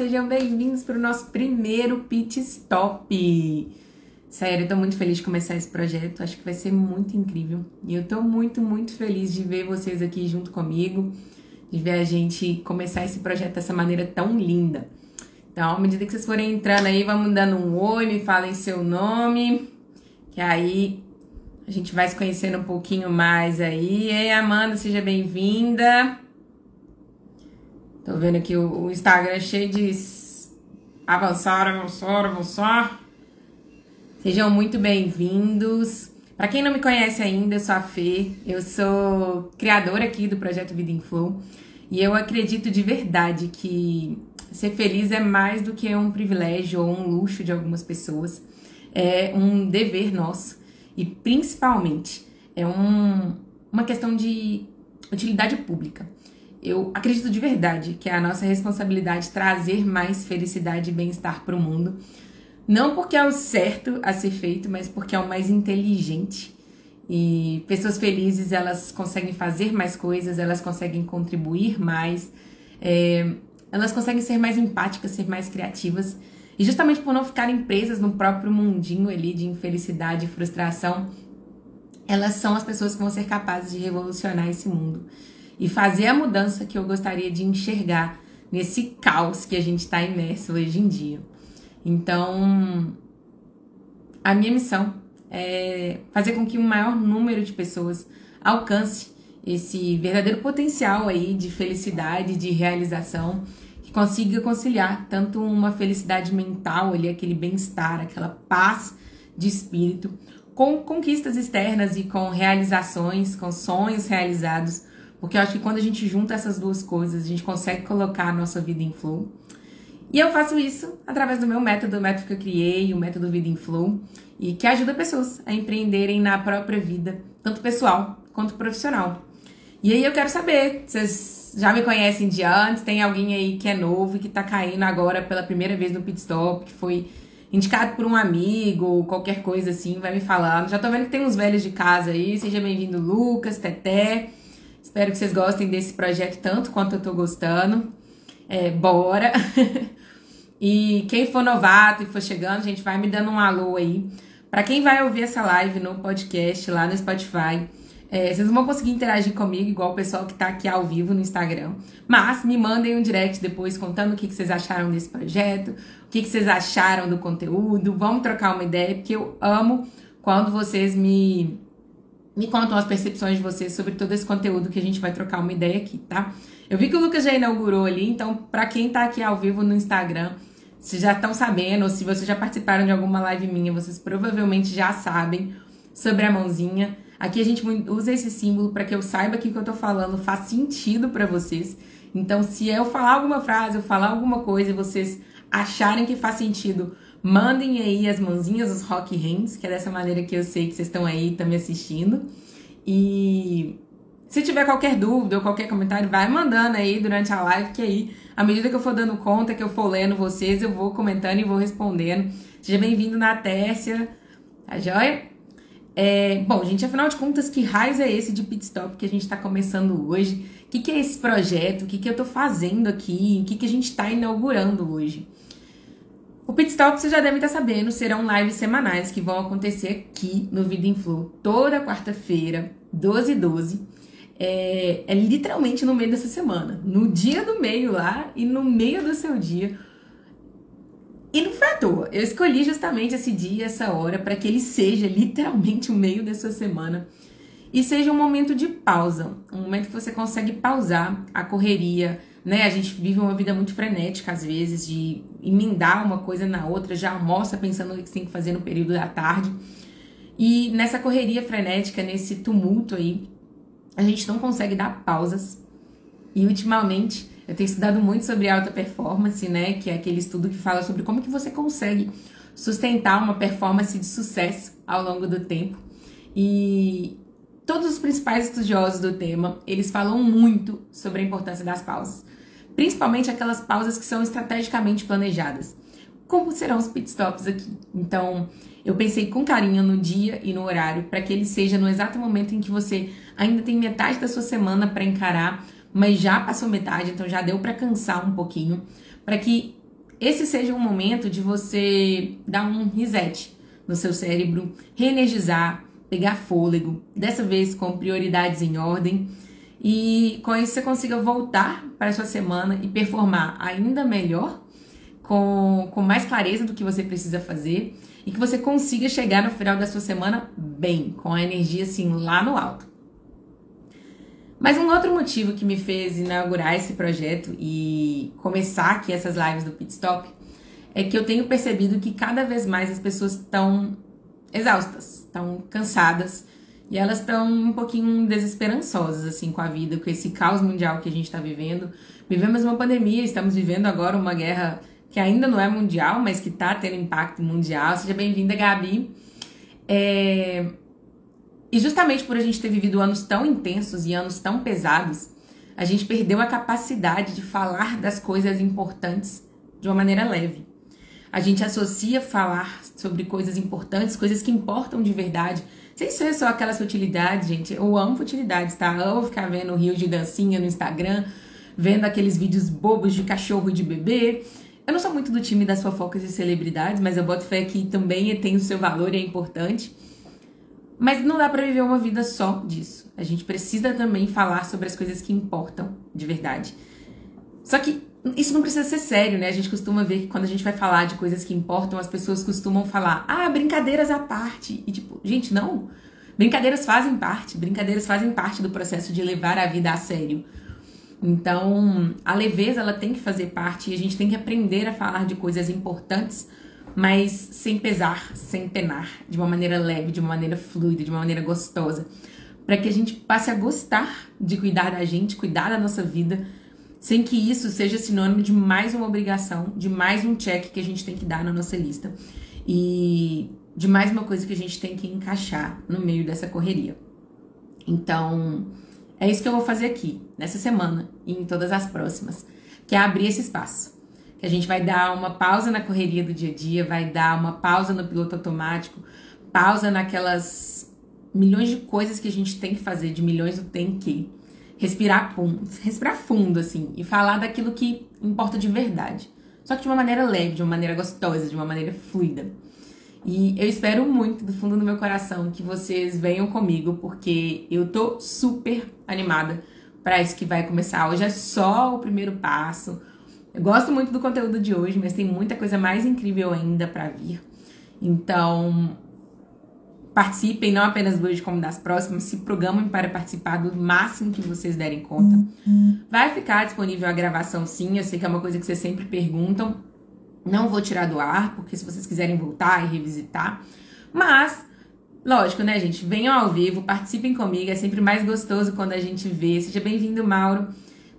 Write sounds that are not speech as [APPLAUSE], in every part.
sejam bem-vindos para o nosso primeiro Pit Stop. Sério, eu tô muito feliz de começar esse projeto, acho que vai ser muito incrível. E eu tô muito, muito feliz de ver vocês aqui junto comigo, de ver a gente começar esse projeto dessa maneira tão linda. Então, à medida que vocês forem entrando aí, vamos dando um oi, me falem seu nome, que aí a gente vai se conhecendo um pouquinho mais aí. Ei, Amanda, seja bem-vinda. Tô vendo aqui o, o Instagram cheio de avançar, avançar, avançar. Sejam muito bem-vindos. Para quem não me conhece ainda, eu sou a Fê, eu sou criadora aqui do projeto Vida em Flow e eu acredito de verdade que ser feliz é mais do que um privilégio ou um luxo de algumas pessoas, é um dever nosso e principalmente é um, uma questão de utilidade pública. Eu acredito de verdade que é a nossa responsabilidade trazer mais felicidade e bem-estar para o mundo. Não porque é o certo a ser feito, mas porque é o mais inteligente. E pessoas felizes, elas conseguem fazer mais coisas, elas conseguem contribuir mais, é, elas conseguem ser mais empáticas, ser mais criativas. E justamente por não ficarem presas no próprio mundinho ali de infelicidade e frustração, elas são as pessoas que vão ser capazes de revolucionar esse mundo e fazer a mudança que eu gostaria de enxergar nesse caos que a gente está imerso hoje em dia. Então, a minha missão é fazer com que um maior número de pessoas alcance esse verdadeiro potencial aí de felicidade, de realização, que consiga conciliar tanto uma felicidade mental, ali, aquele bem-estar, aquela paz de espírito, com conquistas externas e com realizações, com sonhos realizados porque eu acho que quando a gente junta essas duas coisas, a gente consegue colocar a nossa vida em flow. E eu faço isso através do meu método, o método que eu criei, o método Vida em Flow, e que ajuda pessoas a empreenderem na própria vida, tanto pessoal quanto profissional. E aí eu quero saber, vocês já me conhecem de antes, tem alguém aí que é novo e que tá caindo agora pela primeira vez no pit stop, que foi indicado por um amigo, qualquer coisa assim, vai me falando. Já tô vendo que tem uns velhos de casa aí, seja bem-vindo Lucas, Teté. Espero que vocês gostem desse projeto tanto quanto eu tô gostando. É, bora! [LAUGHS] e quem for novato e for chegando, gente, vai me dando um alô aí. Para quem vai ouvir essa live no podcast lá no Spotify, é, vocês não vão conseguir interagir comigo igual o pessoal que tá aqui ao vivo no Instagram. Mas me mandem um direct depois contando o que, que vocês acharam desse projeto, o que, que vocês acharam do conteúdo. Vamos trocar uma ideia, porque eu amo quando vocês me me contam as percepções de vocês sobre todo esse conteúdo que a gente vai trocar uma ideia aqui, tá? Eu vi que o Lucas já inaugurou ali, então, para quem tá aqui ao vivo no Instagram, vocês já estão sabendo, ou se vocês já participaram de alguma live minha, vocês provavelmente já sabem sobre a mãozinha. Aqui a gente usa esse símbolo para que eu saiba que o que eu tô falando faz sentido para vocês. Então, se eu falar alguma frase, eu falar alguma coisa e vocês acharem que faz sentido Mandem aí as mãozinhas, os rock hands, que é dessa maneira que eu sei que vocês estão aí, estão me assistindo. E se tiver qualquer dúvida ou qualquer comentário, vai mandando aí durante a live, que aí, à medida que eu for dando conta, que eu for lendo vocês, eu vou comentando e vou respondendo. Seja bem-vindo na Tércia, tá joia? É, bom, gente, afinal de contas, que raiz é esse de pit stop que a gente está começando hoje? O que, que, é esse projeto? O que, que eu estou fazendo aqui? O que, que a gente está inaugurando hoje? O Pit Stop, você já deve estar sabendo, serão lives semanais que vão acontecer aqui no Vida em Flow toda quarta-feira, 12 e 12. É, é, literalmente no meio dessa semana. No dia do meio lá e no meio do seu dia. E não foi à toa. Eu escolhi justamente esse dia, essa hora, para que ele seja literalmente o meio dessa semana. E seja um momento de pausa. Um momento que você consegue pausar a correria, né? A gente vive uma vida muito frenética, às vezes, de emendar uma coisa na outra, já almoça pensando o que tem que fazer no período da tarde. E nessa correria frenética, nesse tumulto aí, a gente não consegue dar pausas. E ultimamente, eu tenho estudado muito sobre alta performance, né? Que é aquele estudo que fala sobre como que você consegue sustentar uma performance de sucesso ao longo do tempo. E todos os principais estudiosos do tema, eles falam muito sobre a importância das pausas principalmente aquelas pausas que são estrategicamente planejadas. Como serão os pitstops aqui? Então, eu pensei com carinho no dia e no horário para que ele seja no exato momento em que você ainda tem metade da sua semana para encarar, mas já passou metade, então já deu para cansar um pouquinho, para que esse seja um momento de você dar um reset no seu cérebro, reenergizar, pegar fôlego, dessa vez com prioridades em ordem. E com isso você consiga voltar para a sua semana e performar ainda melhor, com, com mais clareza do que você precisa fazer e que você consiga chegar no final da sua semana bem, com a energia assim lá no alto. Mas um outro motivo que me fez inaugurar esse projeto e começar aqui essas lives do Pit Stop é que eu tenho percebido que cada vez mais as pessoas estão exaustas, estão cansadas e elas estão um pouquinho desesperançosas assim com a vida, com esse caos mundial que a gente está vivendo. Vivemos uma pandemia, estamos vivendo agora uma guerra que ainda não é mundial, mas que está tendo impacto mundial. Seja bem-vinda, Gabi. É... E justamente por a gente ter vivido anos tão intensos e anos tão pesados, a gente perdeu a capacidade de falar das coisas importantes de uma maneira leve. A gente associa falar sobre coisas importantes, coisas que importam de verdade. Sem ser só aquela futilidade, gente. Eu amo futilidades, tá? Eu amo ficar vendo rios de dancinha no Instagram, vendo aqueles vídeos bobos de cachorro e de bebê. Eu não sou muito do time das fofocas e celebridades, mas eu boto fé que também tem o seu valor e é importante. Mas não dá para viver uma vida só disso. A gente precisa também falar sobre as coisas que importam de verdade. Só que isso não precisa ser sério, né? A gente costuma ver que quando a gente vai falar de coisas que importam, as pessoas costumam falar, ah, brincadeiras à parte. E tipo, gente, não. Brincadeiras fazem parte. Brincadeiras fazem parte do processo de levar a vida a sério. Então, a leveza ela tem que fazer parte e a gente tem que aprender a falar de coisas importantes mas sem pesar, sem penar, de uma maneira leve, de uma maneira fluida, de uma maneira gostosa, para que a gente passe a gostar de cuidar da gente, cuidar da nossa vida, sem que isso seja sinônimo de mais uma obrigação, de mais um check que a gente tem que dar na nossa lista e de mais uma coisa que a gente tem que encaixar no meio dessa correria. Então, é isso que eu vou fazer aqui, nessa semana e em todas as próximas, que é abrir esse espaço que a gente vai dar uma pausa na correria do dia a dia, vai dar uma pausa no piloto automático, pausa naquelas milhões de coisas que a gente tem que fazer, de milhões do tem que. Respirar fundo, respirar fundo, assim, e falar daquilo que importa de verdade. Só que de uma maneira leve, de uma maneira gostosa, de uma maneira fluida. E eu espero muito, do fundo do meu coração, que vocês venham comigo, porque eu tô super animada para isso que vai começar. Hoje é só o primeiro passo. Eu gosto muito do conteúdo de hoje, mas tem muita coisa mais incrível ainda para vir. Então, participem não apenas do hoje como das próximas, se programem para participar do máximo que vocês derem conta. Vai ficar disponível a gravação sim, eu sei que é uma coisa que vocês sempre perguntam. Não vou tirar do ar, porque se vocês quiserem voltar e revisitar. Mas, lógico, né, gente? Venham ao vivo, participem comigo, é sempre mais gostoso quando a gente vê. Seja bem-vindo, Mauro.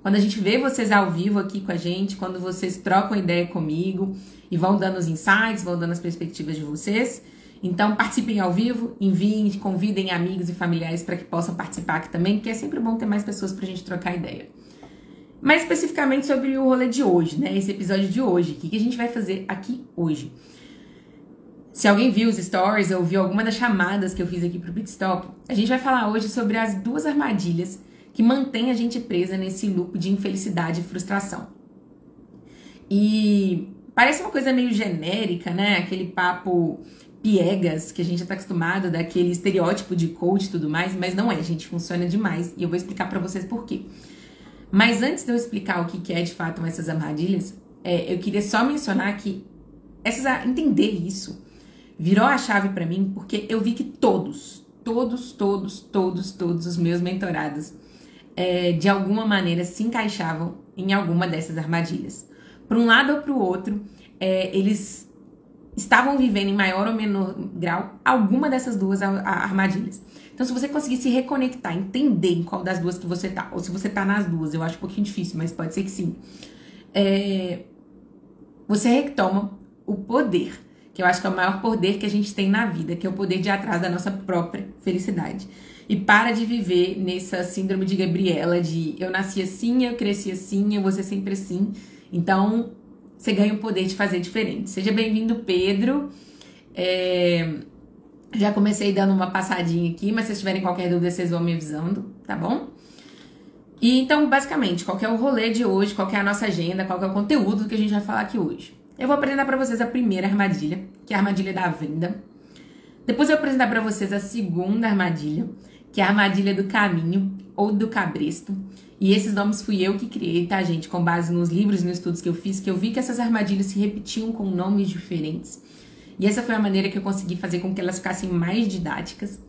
Quando a gente vê vocês ao vivo aqui com a gente, quando vocês trocam ideia comigo e vão dando os insights, vão dando as perspectivas de vocês. Então, participem ao vivo, enviem, convidem amigos e familiares para que possam participar aqui também, porque é sempre bom ter mais pessoas para a gente trocar ideia. Mais especificamente sobre o rolê de hoje, né? Esse episódio de hoje. O que a gente vai fazer aqui hoje? Se alguém viu os stories ou viu alguma das chamadas que eu fiz aqui pro Pitstop, a gente vai falar hoje sobre as duas armadilhas que mantém a gente presa nesse loop de infelicidade e frustração. E parece uma coisa meio genérica, né? Aquele papo piegas que a gente já tá acostumado, daquele estereótipo de coach e tudo mais, mas não é, gente, funciona demais e eu vou explicar para vocês por quê. Mas antes de eu explicar o que é de fato essas armadilhas, é, eu queria só mencionar que essas, entender isso virou a chave para mim porque eu vi que todos, todos, todos, todos, todos os meus mentorados é, de alguma maneira se encaixavam em alguma dessas armadilhas. Para um lado ou para o outro, é, eles estavam vivendo em maior ou menor grau alguma dessas duas armadilhas. Então, se você conseguir se reconectar, entender em qual das duas que você tá, ou se você tá nas duas, eu acho um pouquinho difícil, mas pode ser que sim. É, você retoma o poder, que eu acho que é o maior poder que a gente tem na vida, que é o poder de atrás da nossa própria felicidade e para de viver nessa síndrome de Gabriela de eu nasci assim, eu cresci assim, eu vou ser sempre assim. Então, você ganha o poder de fazer diferente. Seja bem-vindo, Pedro. É... Já comecei dando uma passadinha aqui, mas se tiverem qualquer dúvida, vocês vão me avisando, tá bom? E então, basicamente, qual é o rolê de hoje, qual é a nossa agenda, qual é o conteúdo que a gente vai falar aqui hoje. eu vou apresentar para vocês a primeira armadilha, que é a armadilha da venda. Depois eu vou apresentar para vocês a segunda armadilha, que é a armadilha do caminho ou do cabresto. E esses nomes fui eu que criei, tá, gente? Com base nos livros e nos estudos que eu fiz, que eu vi que essas armadilhas se repetiam com nomes diferentes. E essa foi a maneira que eu consegui fazer com que elas ficassem mais didáticas.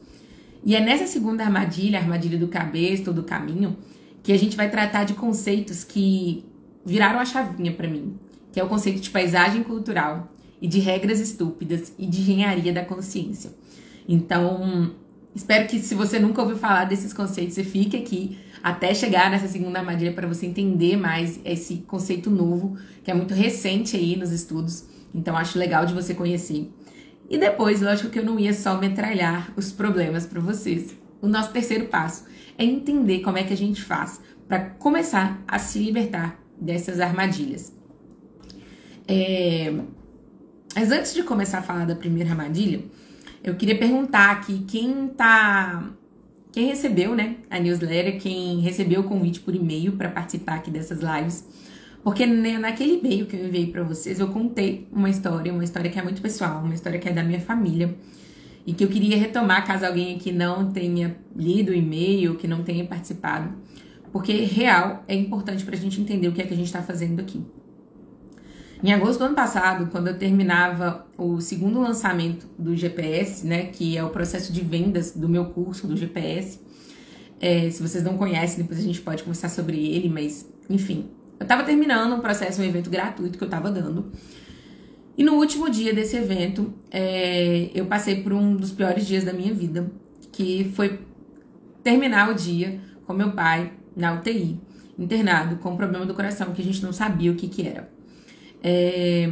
E é nessa segunda armadilha, a armadilha do cabresto ou do caminho, que a gente vai tratar de conceitos que viraram a chavinha para mim, que é o conceito de paisagem cultural e de regras estúpidas e de engenharia da consciência. Então, espero que se você nunca ouviu falar desses conceitos, você fique aqui até chegar nessa segunda armadilha para você entender mais esse conceito novo, que é muito recente aí nos estudos. Então, acho legal de você conhecer. E depois, lógico que eu não ia só metralhar os problemas para vocês. O nosso terceiro passo é entender como é que a gente faz para começar a se libertar dessas armadilhas. É... Mas antes de começar a falar da primeira armadilha, eu queria perguntar aqui quem tá. Quem recebeu, né, a newsletter, quem recebeu o convite por e-mail para participar aqui dessas lives. Porque naquele e-mail que eu enviei para vocês, eu contei uma história, uma história que é muito pessoal, uma história que é da minha família. E que eu queria retomar caso alguém aqui não tenha lido o e-mail, que não tenha participado. Porque real é importante para a gente entender o que é que a gente está fazendo aqui. Em agosto do ano passado, quando eu terminava o segundo lançamento do GPS, né, que é o processo de vendas do meu curso do GPS, é, se vocês não conhecem, depois a gente pode conversar sobre ele, mas enfim, eu estava terminando um processo, um evento gratuito que eu estava dando. E no último dia desse evento, é, eu passei por um dos piores dias da minha vida, que foi terminar o dia com meu pai na UTI, internado com problema do coração, que a gente não sabia o que que era. É,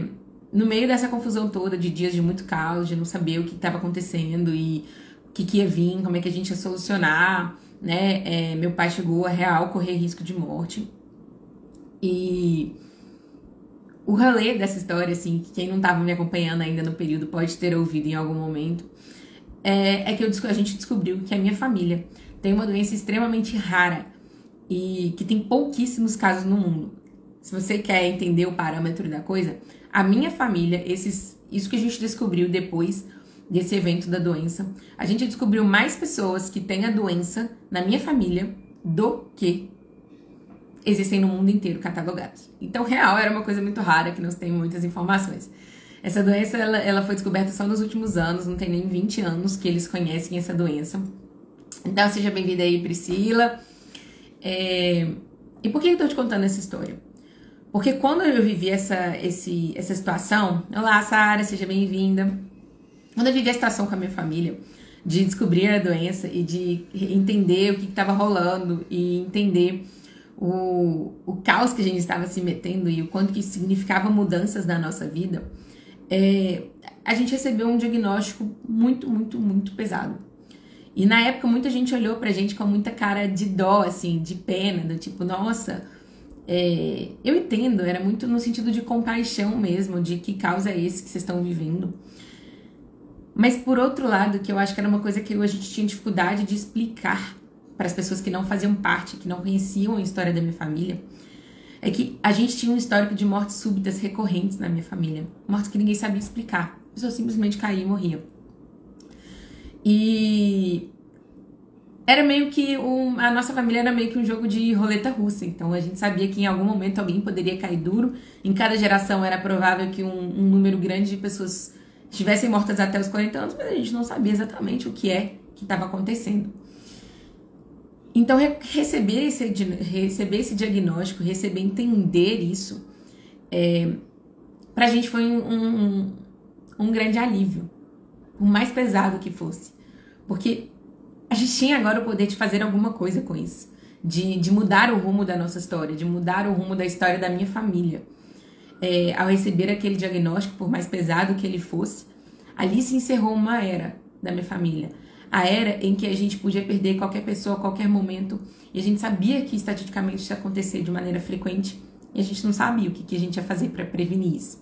no meio dessa confusão toda de dias de muito caos, de não saber o que estava acontecendo e o que, que, ia vir, como é que a gente ia solucionar, né? É, meu pai chegou a real correr risco de morte. E o rolê dessa história, assim, que quem não estava me acompanhando ainda no período pode ter ouvido em algum momento, é, é que eu, a gente descobriu que a minha família tem uma doença extremamente rara e que tem pouquíssimos casos no mundo se você quer entender o parâmetro da coisa, a minha família, esses, isso que a gente descobriu depois desse evento da doença, a gente descobriu mais pessoas que têm a doença na minha família do que existem no mundo inteiro catalogados. Então, real era uma coisa muito rara que não tem muitas informações. Essa doença ela, ela foi descoberta só nos últimos anos, não tem nem 20 anos que eles conhecem essa doença. Então, seja bem-vinda aí, Priscila. É... E por que eu tô te contando essa história? Porque quando eu vivi essa, esse, essa situação, olá, Sara, seja bem-vinda. Quando eu vivi a situação com a minha família, de descobrir a doença e de entender o que estava rolando e entender o, o caos que a gente estava se metendo e o quanto que significava mudanças na nossa vida, é, a gente recebeu um diagnóstico muito, muito, muito pesado. E na época muita gente olhou pra gente com muita cara de dó, assim, de pena, do tipo, nossa, é, eu entendo, era muito no sentido de compaixão mesmo, de que causa é esse que vocês estão vivendo. Mas por outro lado, que eu acho que era uma coisa que a gente tinha dificuldade de explicar para as pessoas que não faziam parte, que não conheciam a história da minha família, é que a gente tinha um histórico de mortes súbitas recorrentes na minha família. Mortes que ninguém sabia explicar. A pessoa simplesmente caía e morria. E era meio que um, a nossa família era meio que um jogo de roleta russa. Então a gente sabia que em algum momento alguém poderia cair duro. Em cada geração era provável que um, um número grande de pessoas estivessem mortas até os 40 anos, mas a gente não sabia exatamente o que é que estava acontecendo. Então receber esse, receber esse diagnóstico, receber entender isso, é, pra gente foi um, um, um grande alívio, por mais pesado que fosse. Porque a gente tinha agora o poder de fazer alguma coisa com isso. De, de mudar o rumo da nossa história, de mudar o rumo da história da minha família. É, ao receber aquele diagnóstico, por mais pesado que ele fosse, ali se encerrou uma era da minha família. A era em que a gente podia perder qualquer pessoa a qualquer momento. E a gente sabia que estatisticamente isso ia acontecer de maneira frequente. E a gente não sabia o que, que a gente ia fazer para prevenir isso.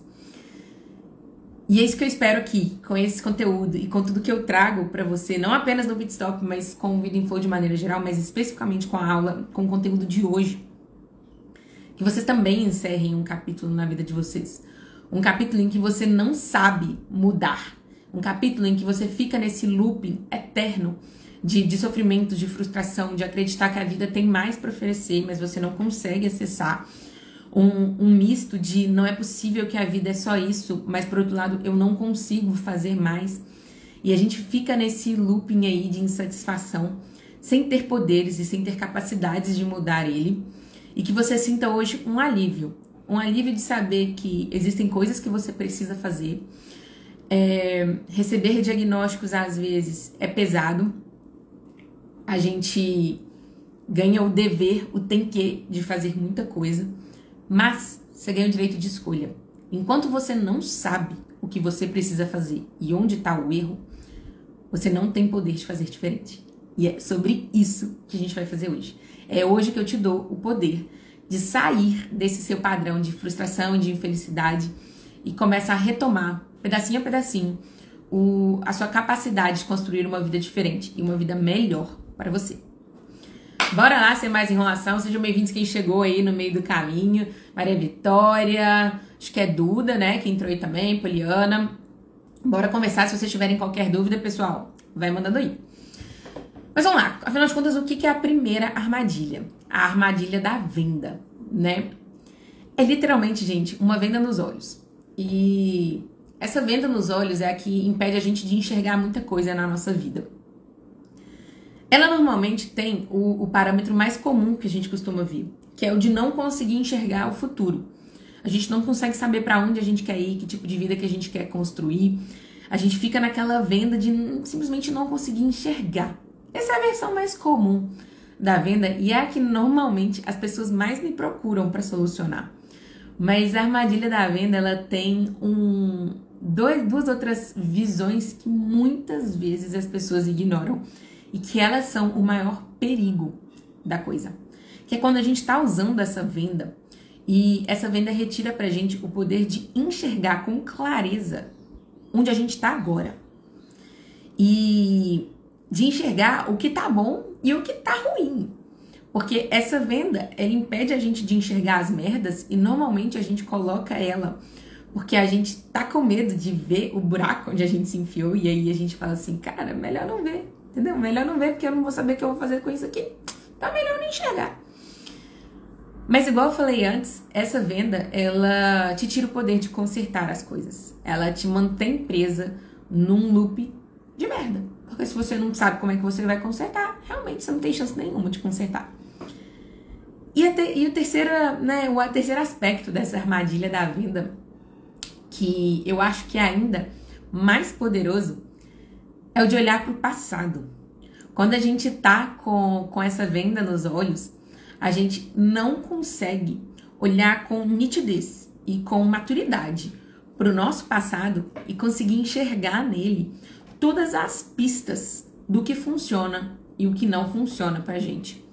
E é isso que eu espero aqui, com esse conteúdo e com tudo que eu trago para você, não apenas no Bitstop, mas com o Vida de maneira geral, mas especificamente com a aula, com o conteúdo de hoje. Que vocês também encerrem um capítulo na vida de vocês. Um capítulo em que você não sabe mudar. Um capítulo em que você fica nesse looping eterno de, de sofrimento, de frustração, de acreditar que a vida tem mais para oferecer, mas você não consegue acessar. Um, um, misto de não é possível que a vida é só isso, mas por outro lado eu não consigo fazer mais. E a gente fica nesse looping aí de insatisfação, sem ter poderes e sem ter capacidades de mudar ele. E que você sinta hoje um alívio. Um alívio de saber que existem coisas que você precisa fazer. É, receber diagnósticos às vezes é pesado, a gente ganha o dever, o tem que de fazer muita coisa, mas você ganha o direito de escolha. Enquanto você não sabe o que você precisa fazer e onde está o erro, você não tem poder de fazer diferente. E é sobre isso que a gente vai fazer hoje. É hoje que eu te dou o poder de sair desse seu padrão de frustração e de infelicidade e começar a retomar, pedacinho a pedacinho, o, a sua capacidade de construir uma vida diferente e uma vida melhor para você. Bora lá, sem mais enrolação. Sejam bem-vindos quem chegou aí no meio do caminho. Maria Vitória, acho que é Duda, né? Que entrou aí também, Poliana. Bora começar. Se vocês tiverem qualquer dúvida, pessoal, vai mandando aí. Mas vamos lá. Afinal de contas, o que é a primeira armadilha? A armadilha da venda, né? É literalmente, gente, uma venda nos olhos. E essa venda nos olhos é a que impede a gente de enxergar muita coisa na nossa vida. Ela normalmente tem o, o parâmetro mais comum que a gente costuma ver, que é o de não conseguir enxergar o futuro. A gente não consegue saber para onde a gente quer ir, que tipo de vida que a gente quer construir. A gente fica naquela venda de simplesmente não conseguir enxergar. Essa é a versão mais comum da venda e é a que normalmente as pessoas mais me procuram para solucionar. Mas a armadilha da venda ela tem um, dois, duas outras visões que muitas vezes as pessoas ignoram e que elas são o maior perigo da coisa. Que é quando a gente está usando essa venda e essa venda retira pra gente o poder de enxergar com clareza onde a gente está agora. E de enxergar o que tá bom e o que tá ruim. Porque essa venda, ela impede a gente de enxergar as merdas e normalmente a gente coloca ela porque a gente tá com medo de ver o buraco onde a gente se enfiou e aí a gente fala assim, cara, melhor não ver. Entendeu? Melhor não ver, porque eu não vou saber o que eu vou fazer com isso aqui. Então, melhor não enxergar. Mas igual eu falei antes, essa venda, ela te tira o poder de consertar as coisas. Ela te mantém presa num loop de merda. Porque se você não sabe como é que você vai consertar, realmente você não tem chance nenhuma de consertar. E, a te, e o, terceiro, né, o terceiro aspecto dessa armadilha da venda, que eu acho que é ainda mais poderoso, é o de olhar para o passado. Quando a gente tá com, com essa venda nos olhos, a gente não consegue olhar com nitidez e com maturidade para o nosso passado e conseguir enxergar nele todas as pistas do que funciona e o que não funciona para a gente.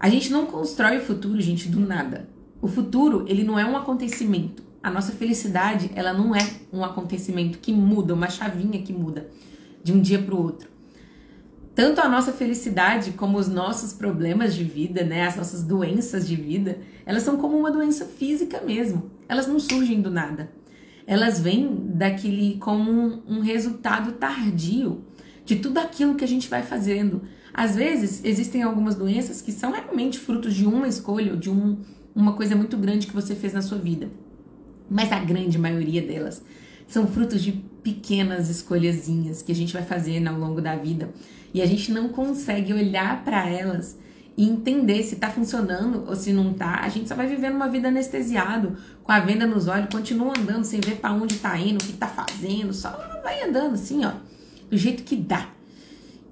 A gente não constrói o futuro, gente, do nada. O futuro, ele não é um acontecimento. A nossa felicidade, ela não é um acontecimento que muda, uma chavinha que muda de um dia para o outro. Tanto a nossa felicidade como os nossos problemas de vida, né, as nossas doenças de vida, elas são como uma doença física mesmo. Elas não surgem do nada. Elas vêm daquele como um, um resultado tardio de tudo aquilo que a gente vai fazendo. Às vezes, existem algumas doenças que são realmente frutos de uma escolha ou de um, uma coisa muito grande que você fez na sua vida. Mas a grande maioria delas são frutos de pequenas escolhazinhas que a gente vai fazendo ao longo da vida e a gente não consegue olhar para elas e entender se tá funcionando ou se não tá. A gente só vai vivendo uma vida anestesiado, com a venda nos olhos, continua andando sem ver para onde tá indo, o que tá fazendo, só vai andando assim, ó, do jeito que dá.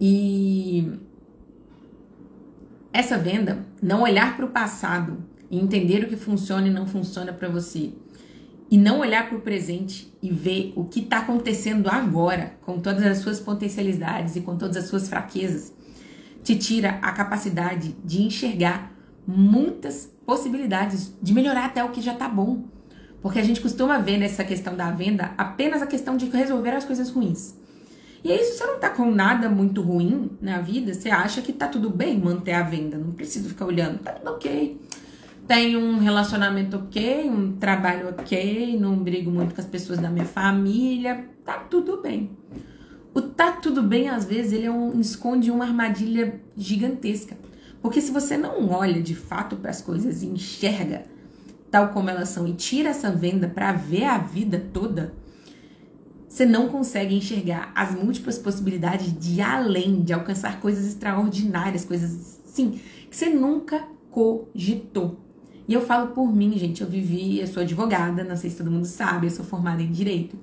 E essa venda, não olhar para o passado e entender o que funciona e não funciona para você, e não olhar para o presente e ver o que está acontecendo agora, com todas as suas potencialidades e com todas as suas fraquezas, te tira a capacidade de enxergar muitas possibilidades de melhorar até o que já está bom. Porque a gente costuma ver nessa questão da venda apenas a questão de resolver as coisas ruins. E aí, se você não tá com nada muito ruim na vida, você acha que tá tudo bem manter a venda, não precisa ficar olhando, tá tudo ok tenho um relacionamento ok, um trabalho ok, não brigo muito com as pessoas da minha família, tá tudo bem. O tá tudo bem, às vezes, ele é um, esconde uma armadilha gigantesca. Porque se você não olha de fato para as coisas e enxerga tal como elas são e tira essa venda para ver a vida toda, você não consegue enxergar as múltiplas possibilidades de além, de alcançar coisas extraordinárias, coisas sim, que você nunca cogitou. E eu falo por mim, gente, eu vivi, eu sou advogada, não sei se todo mundo sabe, eu sou formada em direito.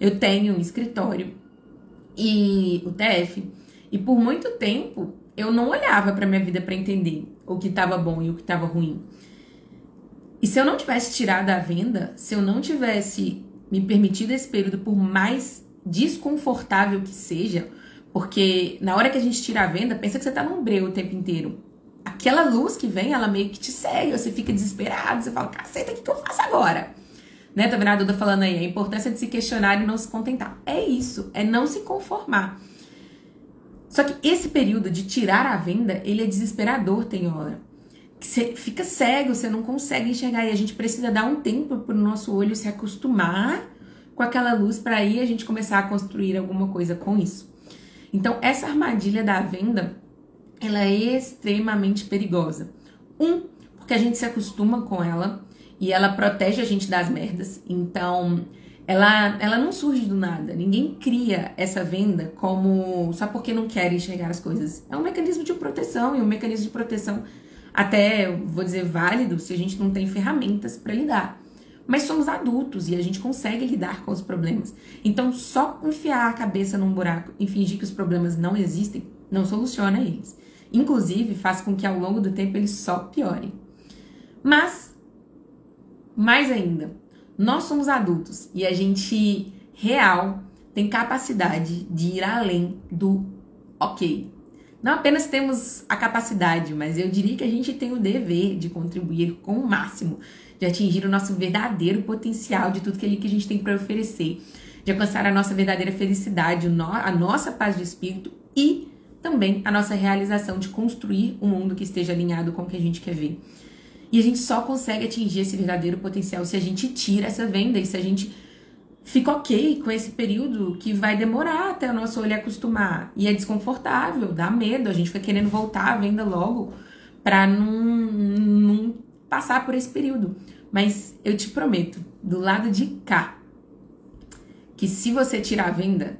Eu tenho um escritório e o TF, e por muito tempo eu não olhava para minha vida para entender o que estava bom e o que estava ruim. E se eu não tivesse tirado a venda, se eu não tivesse me permitido esse período, por mais desconfortável que seja, porque na hora que a gente tira a venda, pensa que você tá num breu o tempo inteiro. Aquela luz que vem, ela meio que te segue, você fica desesperado, você fala, caceta, o que, que eu faço agora? Né, tá vendo a Duda falando aí, a importância de se questionar e não se contentar. É isso, é não se conformar. Só que esse período de tirar a venda, ele é desesperador, tem hora você fica cego, você não consegue enxergar. E a gente precisa dar um tempo para o nosso olho se acostumar com aquela luz para aí a gente começar a construir alguma coisa com isso. Então, essa armadilha da venda, ela é extremamente perigosa. Um, porque a gente se acostuma com ela e ela protege a gente das merdas. Então, ela, ela não surge do nada. Ninguém cria essa venda como só porque não quer enxergar as coisas. É um mecanismo de proteção e um mecanismo de proteção até, vou dizer, válido se a gente não tem ferramentas para lidar. Mas somos adultos e a gente consegue lidar com os problemas. Então, só enfiar a cabeça num buraco e fingir que os problemas não existem não soluciona eles. Inclusive, faz com que ao longo do tempo eles só piorem. Mas, mais ainda, nós somos adultos e a gente real tem capacidade de ir além do ok. Não apenas temos a capacidade, mas eu diria que a gente tem o dever de contribuir com o máximo, de atingir o nosso verdadeiro potencial de tudo que a gente tem para oferecer, de alcançar a nossa verdadeira felicidade, a nossa paz de espírito e também a nossa realização de construir um mundo que esteja alinhado com o que a gente quer ver. E a gente só consegue atingir esse verdadeiro potencial se a gente tira essa venda e se a gente fica ok com esse período que vai demorar até o nosso olho acostumar. E é desconfortável, dá medo, a gente fica querendo voltar à venda logo para não, não passar por esse período. Mas eu te prometo, do lado de cá, que se você tirar a venda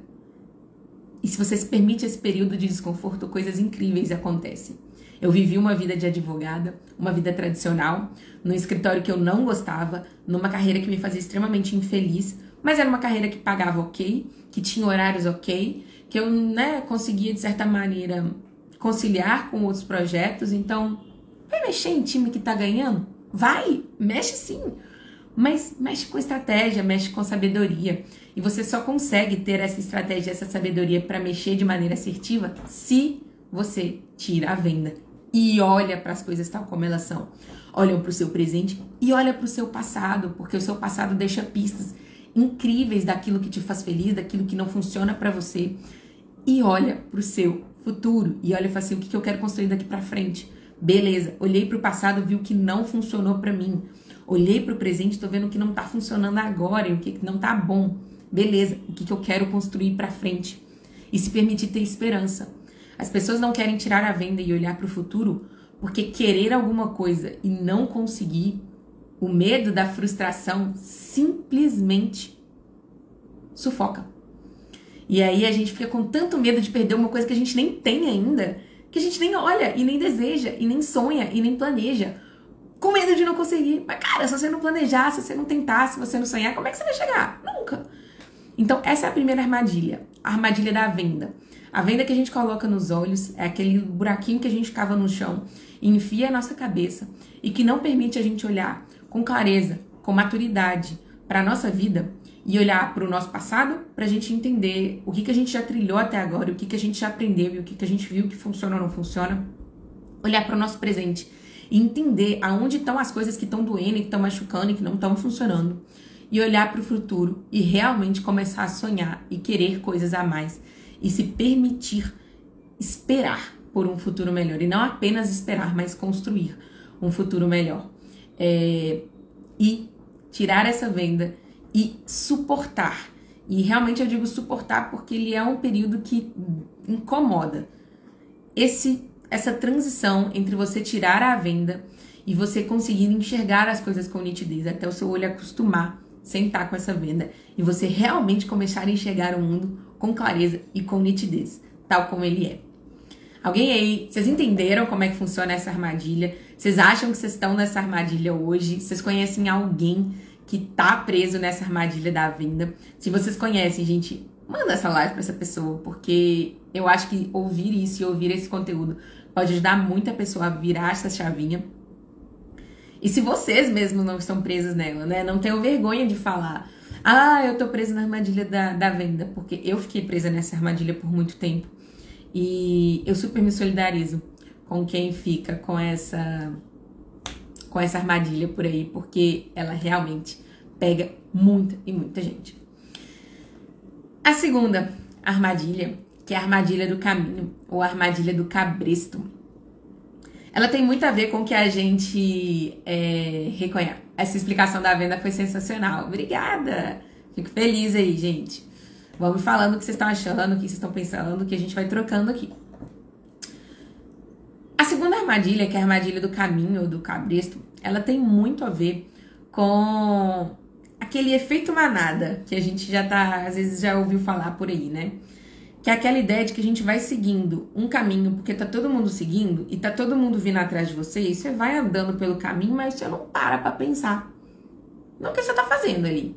e se você se permite esse período de desconforto, coisas incríveis acontecem. Eu vivi uma vida de advogada, uma vida tradicional, num escritório que eu não gostava, numa carreira que me fazia extremamente infeliz, mas era uma carreira que pagava ok, que tinha horários ok, que eu né, conseguia, de certa maneira, conciliar com outros projetos. Então, vai mexer em time que tá ganhando? Vai, mexe sim. Mas mexe com estratégia, mexe com sabedoria. E você só consegue ter essa estratégia, essa sabedoria para mexer de maneira assertiva se você tira a venda e olha para as coisas tal como elas são. Olha para o seu presente e olha para o seu passado, porque o seu passado deixa pistas incríveis daquilo que te faz feliz, daquilo que não funciona para você e olha para o seu futuro e olha fala assim, o que, que eu quero construir daqui para frente. Beleza, olhei para o passado, vi o que não funcionou para mim. Olhei para o presente, estou vendo o que não está funcionando agora e o que não está bom. Beleza, o que, que eu quero construir para frente. E se permitir ter esperança. As pessoas não querem tirar a venda e olhar para o futuro porque querer alguma coisa e não conseguir o medo da frustração simplesmente sufoca. E aí a gente fica com tanto medo de perder uma coisa que a gente nem tem ainda, que a gente nem olha e nem deseja, e nem sonha, e nem planeja. Com medo de não conseguir. Mas, cara, se você não planejar, se você não tentar, se você não sonhar, como é que você vai chegar? Nunca. Então, essa é a primeira armadilha. A armadilha da venda. A venda que a gente coloca nos olhos é aquele buraquinho que a gente cava no chão enfia a nossa cabeça e que não permite a gente olhar com clareza, com maturidade para a nossa vida e olhar para o nosso passado para a gente entender o que, que a gente já trilhou até agora, o que, que a gente já aprendeu e o que, que a gente viu que funciona ou não funciona. Olhar para o nosso presente e entender aonde estão as coisas que estão doendo, que estão machucando e que não estão funcionando. E olhar para o futuro e realmente começar a sonhar e querer coisas a mais e se permitir esperar por um futuro melhor e não apenas esperar, mas construir um futuro melhor. é, e tirar essa venda e suportar. E realmente eu digo suportar porque ele é um período que incomoda. Esse essa transição entre você tirar a venda e você conseguir enxergar as coisas com nitidez, até o seu olho acostumar, sentar com essa venda e você realmente começar a enxergar o mundo com clareza e com nitidez, tal como ele é. Alguém aí, vocês entenderam como é que funciona essa armadilha? Vocês acham que vocês estão nessa armadilha hoje? Vocês conhecem alguém que tá preso nessa armadilha da venda? Se vocês conhecem, gente, manda essa live para essa pessoa, porque eu acho que ouvir isso e ouvir esse conteúdo pode ajudar muita pessoa a virar essa chavinha. E se vocês mesmos não estão presos nela, né? Não tenham vergonha de falar. Ah, eu tô presa na armadilha da, da venda, porque eu fiquei presa nessa armadilha por muito tempo. E eu super me solidarizo com quem fica com essa com essa armadilha por aí, porque ela realmente pega muita e muita gente. A segunda armadilha que é a armadilha do caminho, ou a armadilha do cabresto. Ela tem muito a ver com o que a gente é, reconhece. Essa explicação da venda foi sensacional. Obrigada! Fico feliz aí, gente. Vamos falando o que vocês estão achando, o que vocês estão pensando, que a gente vai trocando aqui. A segunda armadilha, que é a armadilha do caminho ou do cabresto, ela tem muito a ver com aquele efeito manada que a gente já tá, às vezes já ouviu falar por aí, né? Que é aquela ideia de que a gente vai seguindo um caminho, porque tá todo mundo seguindo e tá todo mundo vindo atrás de você, e você vai andando pelo caminho, mas você não para pra pensar no que você tá fazendo ali.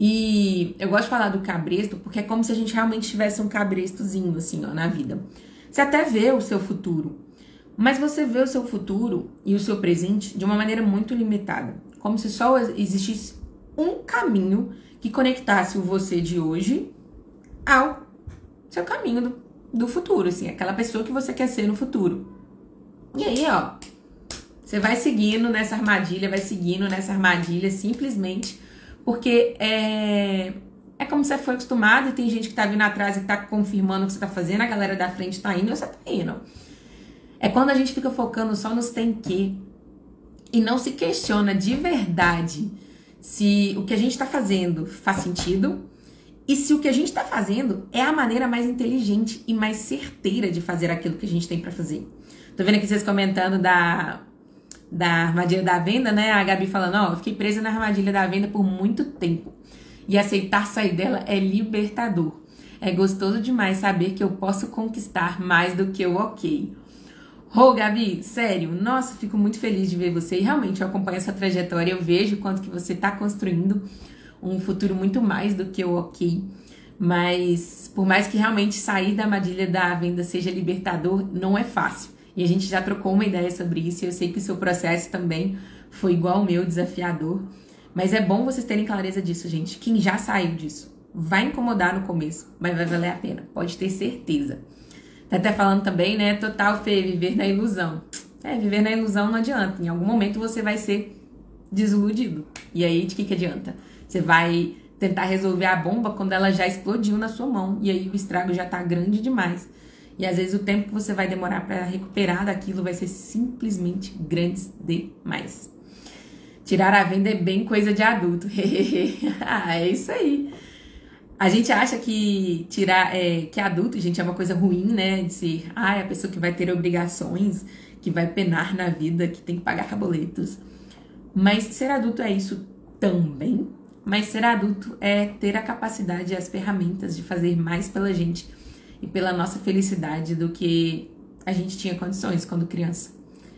E eu gosto de falar do cabresto, porque é como se a gente realmente tivesse um cabrestozinho, assim, ó, na vida. Você até vê o seu futuro, mas você vê o seu futuro e o seu presente de uma maneira muito limitada. Como se só existisse um caminho que conectasse o você de hoje ao seu caminho do, do futuro, assim, aquela pessoa que você quer ser no futuro. E aí, ó, você vai seguindo nessa armadilha, vai seguindo nessa armadilha simplesmente porque é, é como você foi acostumado e tem gente que tá vindo atrás e tá confirmando o que você tá fazendo, a galera da frente tá indo e você tá indo. É quando a gente fica focando só nos tem que e não se questiona de verdade se o que a gente tá fazendo faz sentido e se o que a gente está fazendo é a maneira mais inteligente e mais certeira de fazer aquilo que a gente tem para fazer. Tô vendo aqui vocês comentando da, da armadilha da venda, né? A Gabi falando, ó, oh, fiquei presa na armadilha da venda por muito tempo. E aceitar sair dela é libertador. É gostoso demais saber que eu posso conquistar mais do que o ok. Ô, oh, Gabi, sério, nossa, fico muito feliz de ver você. E realmente eu acompanho essa trajetória, eu vejo quanto que você está construindo um futuro muito mais do que o ok. Mas por mais que realmente sair da armadilha da venda seja libertador, não é fácil. E a gente já trocou uma ideia sobre isso e eu sei que o seu processo também foi igual ao meu, desafiador. Mas é bom vocês terem clareza disso, gente. Quem já saiu disso vai incomodar no começo, mas vai valer a pena, pode ter certeza. Tá até falando também, né? Total, Fê, viver na ilusão. É, viver na ilusão não adianta. Em algum momento você vai ser desiludido. E aí, de que, que adianta? Você vai tentar resolver a bomba quando ela já explodiu na sua mão e aí o estrago já tá grande demais. E às vezes o tempo que você vai demorar para recuperar daquilo vai ser simplesmente grande demais. Tirar a venda é bem coisa de adulto. [LAUGHS] é isso aí. A gente acha que tirar é, que adulto, gente, é uma coisa ruim, né? De ser, ah, é a pessoa que vai ter obrigações, que vai penar na vida, que tem que pagar caboletos. Mas ser adulto é isso também? Mas ser adulto é ter a capacidade e as ferramentas de fazer mais pela gente e pela nossa felicidade do que a gente tinha condições quando criança.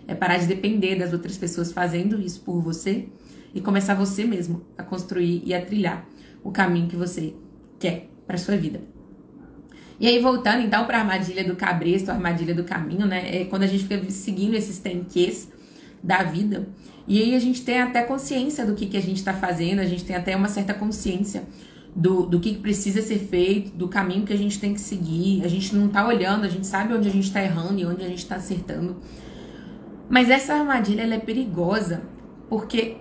É parar de depender das outras pessoas fazendo isso por você e começar você mesmo a construir e a trilhar o caminho que você quer para sua vida. E aí, voltando então para a armadilha do cabresto, a armadilha do caminho, né? É quando a gente fica seguindo esses tenques da vida e aí a gente tem até consciência do que, que a gente está fazendo, a gente tem até uma certa consciência do, do que, que precisa ser feito, do caminho que a gente tem que seguir. A gente não está olhando, a gente sabe onde a gente está errando e onde a gente está acertando. Mas essa armadilha ela é perigosa porque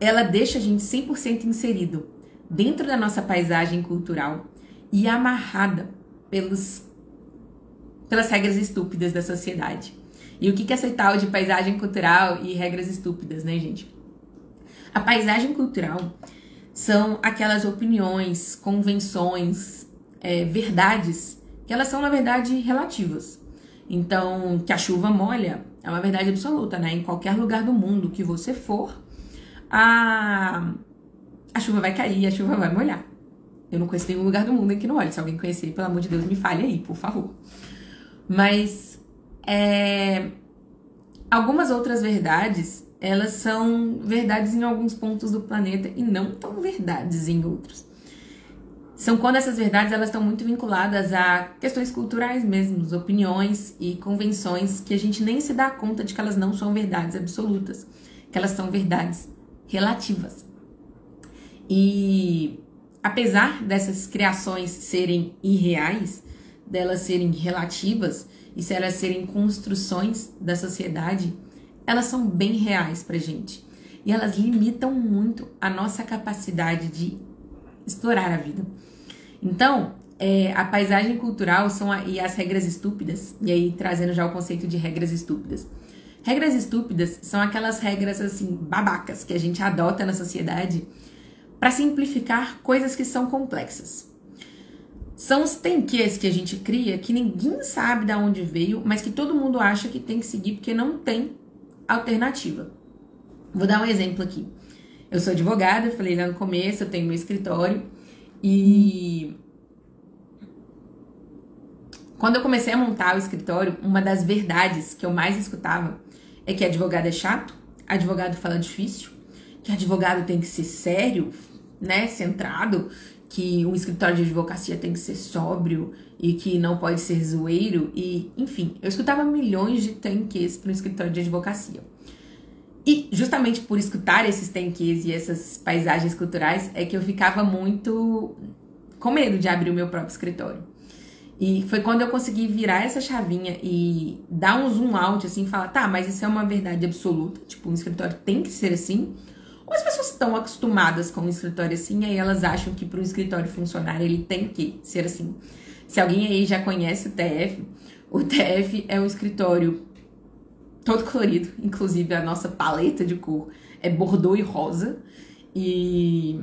ela deixa a gente 100% inserido dentro da nossa paisagem cultural e amarrada pelos, pelas regras estúpidas da sociedade. E o que é essa tal de paisagem cultural e regras estúpidas, né, gente? A paisagem cultural são aquelas opiniões, convenções, é, verdades que elas são, na verdade, relativas. Então, que a chuva molha é uma verdade absoluta, né? Em qualquer lugar do mundo que você for, a, a chuva vai cair, a chuva vai molhar. Eu não conheço nenhum lugar do mundo em que não olhe. Se alguém conhecer, pelo amor de Deus, me fale aí, por favor. Mas é, algumas outras verdades, elas são verdades em alguns pontos do planeta e não tão verdades em outros. São quando essas verdades elas estão muito vinculadas a questões culturais mesmo, opiniões e convenções que a gente nem se dá conta de que elas não são verdades absolutas, que elas são verdades relativas. E apesar dessas criações serem irreais, delas serem relativas e se elas serem construções da sociedade, elas são bem reais pra gente. E elas limitam muito a nossa capacidade de explorar a vida. Então, é, a paisagem cultural são a, e as regras estúpidas, e aí trazendo já o conceito de regras estúpidas. Regras estúpidas são aquelas regras assim babacas que a gente adota na sociedade para simplificar coisas que são complexas. São os tenques que a gente cria que ninguém sabe de onde veio, mas que todo mundo acha que tem que seguir porque não tem alternativa. Vou dar um exemplo aqui. Eu sou advogada, falei lá no começo, eu tenho meu escritório e quando eu comecei a montar o escritório, uma das verdades que eu mais escutava é que advogado é chato, advogado fala difícil, que advogado tem que ser sério, né, centrado, que um escritório de advocacia tem que ser sóbrio e que não pode ser zoeiro e, enfim, eu escutava milhões de tanques para um escritório de advocacia. E justamente por escutar esses tanques e essas paisagens culturais é que eu ficava muito com medo de abrir o meu próprio escritório. E foi quando eu consegui virar essa chavinha e dar um zoom out, assim, falar, tá, mas isso é uma verdade absoluta, tipo, um escritório tem que ser assim. Ou as pessoas estão acostumadas com um escritório assim, aí elas acham que para um escritório funcionar ele tem que ser assim. Se alguém aí já conhece o TF, o TF é um escritório todo colorido, inclusive a nossa paleta de cor é bordô e rosa. E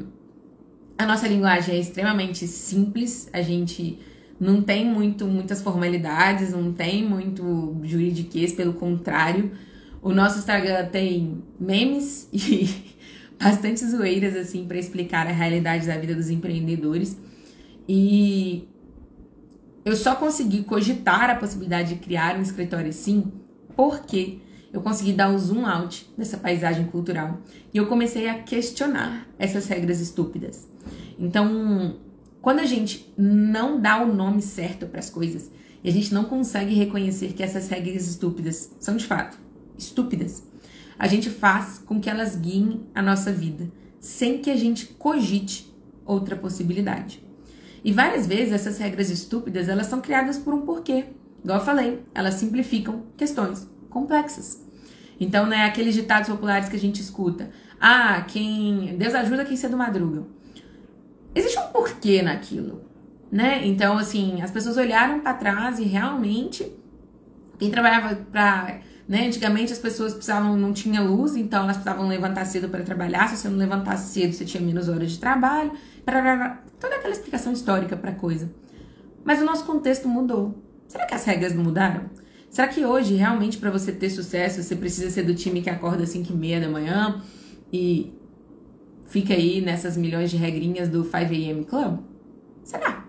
a nossa linguagem é extremamente simples, a gente não tem muito muitas formalidades, não tem muito juridiquês, pelo contrário. O nosso Instagram tem memes e bastante zoeiras assim para explicar a realidade da vida dos empreendedores. E eu só consegui cogitar a possibilidade de criar um escritório assim porque eu consegui dar um zoom out nessa paisagem cultural e eu comecei a questionar essas regras estúpidas. Então, quando a gente não dá o nome certo para as coisas e a gente não consegue reconhecer que essas regras estúpidas são de fato estúpidas, a gente faz com que elas guiem a nossa vida, sem que a gente cogite outra possibilidade. E várias vezes essas regras estúpidas, elas são criadas por um porquê. Igual eu falei, elas simplificam questões complexas. Então, né, aqueles ditados populares que a gente escuta. Ah, quem Deus ajuda quem cedo madruga. Existe um porquê naquilo, né? Então, assim, as pessoas olharam para trás e realmente quem trabalhava para né? Antigamente as pessoas precisavam, não tinha luz, então elas precisavam levantar cedo para trabalhar. Se você não levantasse cedo, você tinha menos horas de trabalho. Toda aquela explicação histórica para coisa. Mas o nosso contexto mudou. Será que as regras não mudaram? Será que hoje, realmente, para você ter sucesso, você precisa ser do time que acorda às 5 e meia da manhã e fica aí nessas milhões de regrinhas do 5 a.m. Club? Será?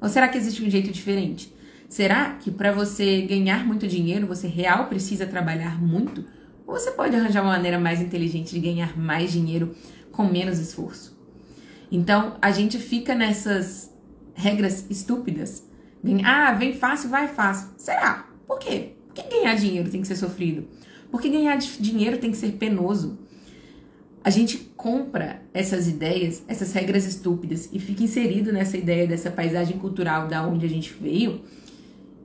Ou será que existe um jeito diferente? Será que para você ganhar muito dinheiro, você real precisa trabalhar muito? Ou você pode arranjar uma maneira mais inteligente de ganhar mais dinheiro com menos esforço? Então, a gente fica nessas regras estúpidas. Ah, vem fácil, vai fácil. Será? Por quê? Por que ganhar dinheiro tem que ser sofrido? Por que ganhar dinheiro tem que ser penoso? A gente compra essas ideias, essas regras estúpidas e fica inserido nessa ideia dessa paisagem cultural da onde a gente veio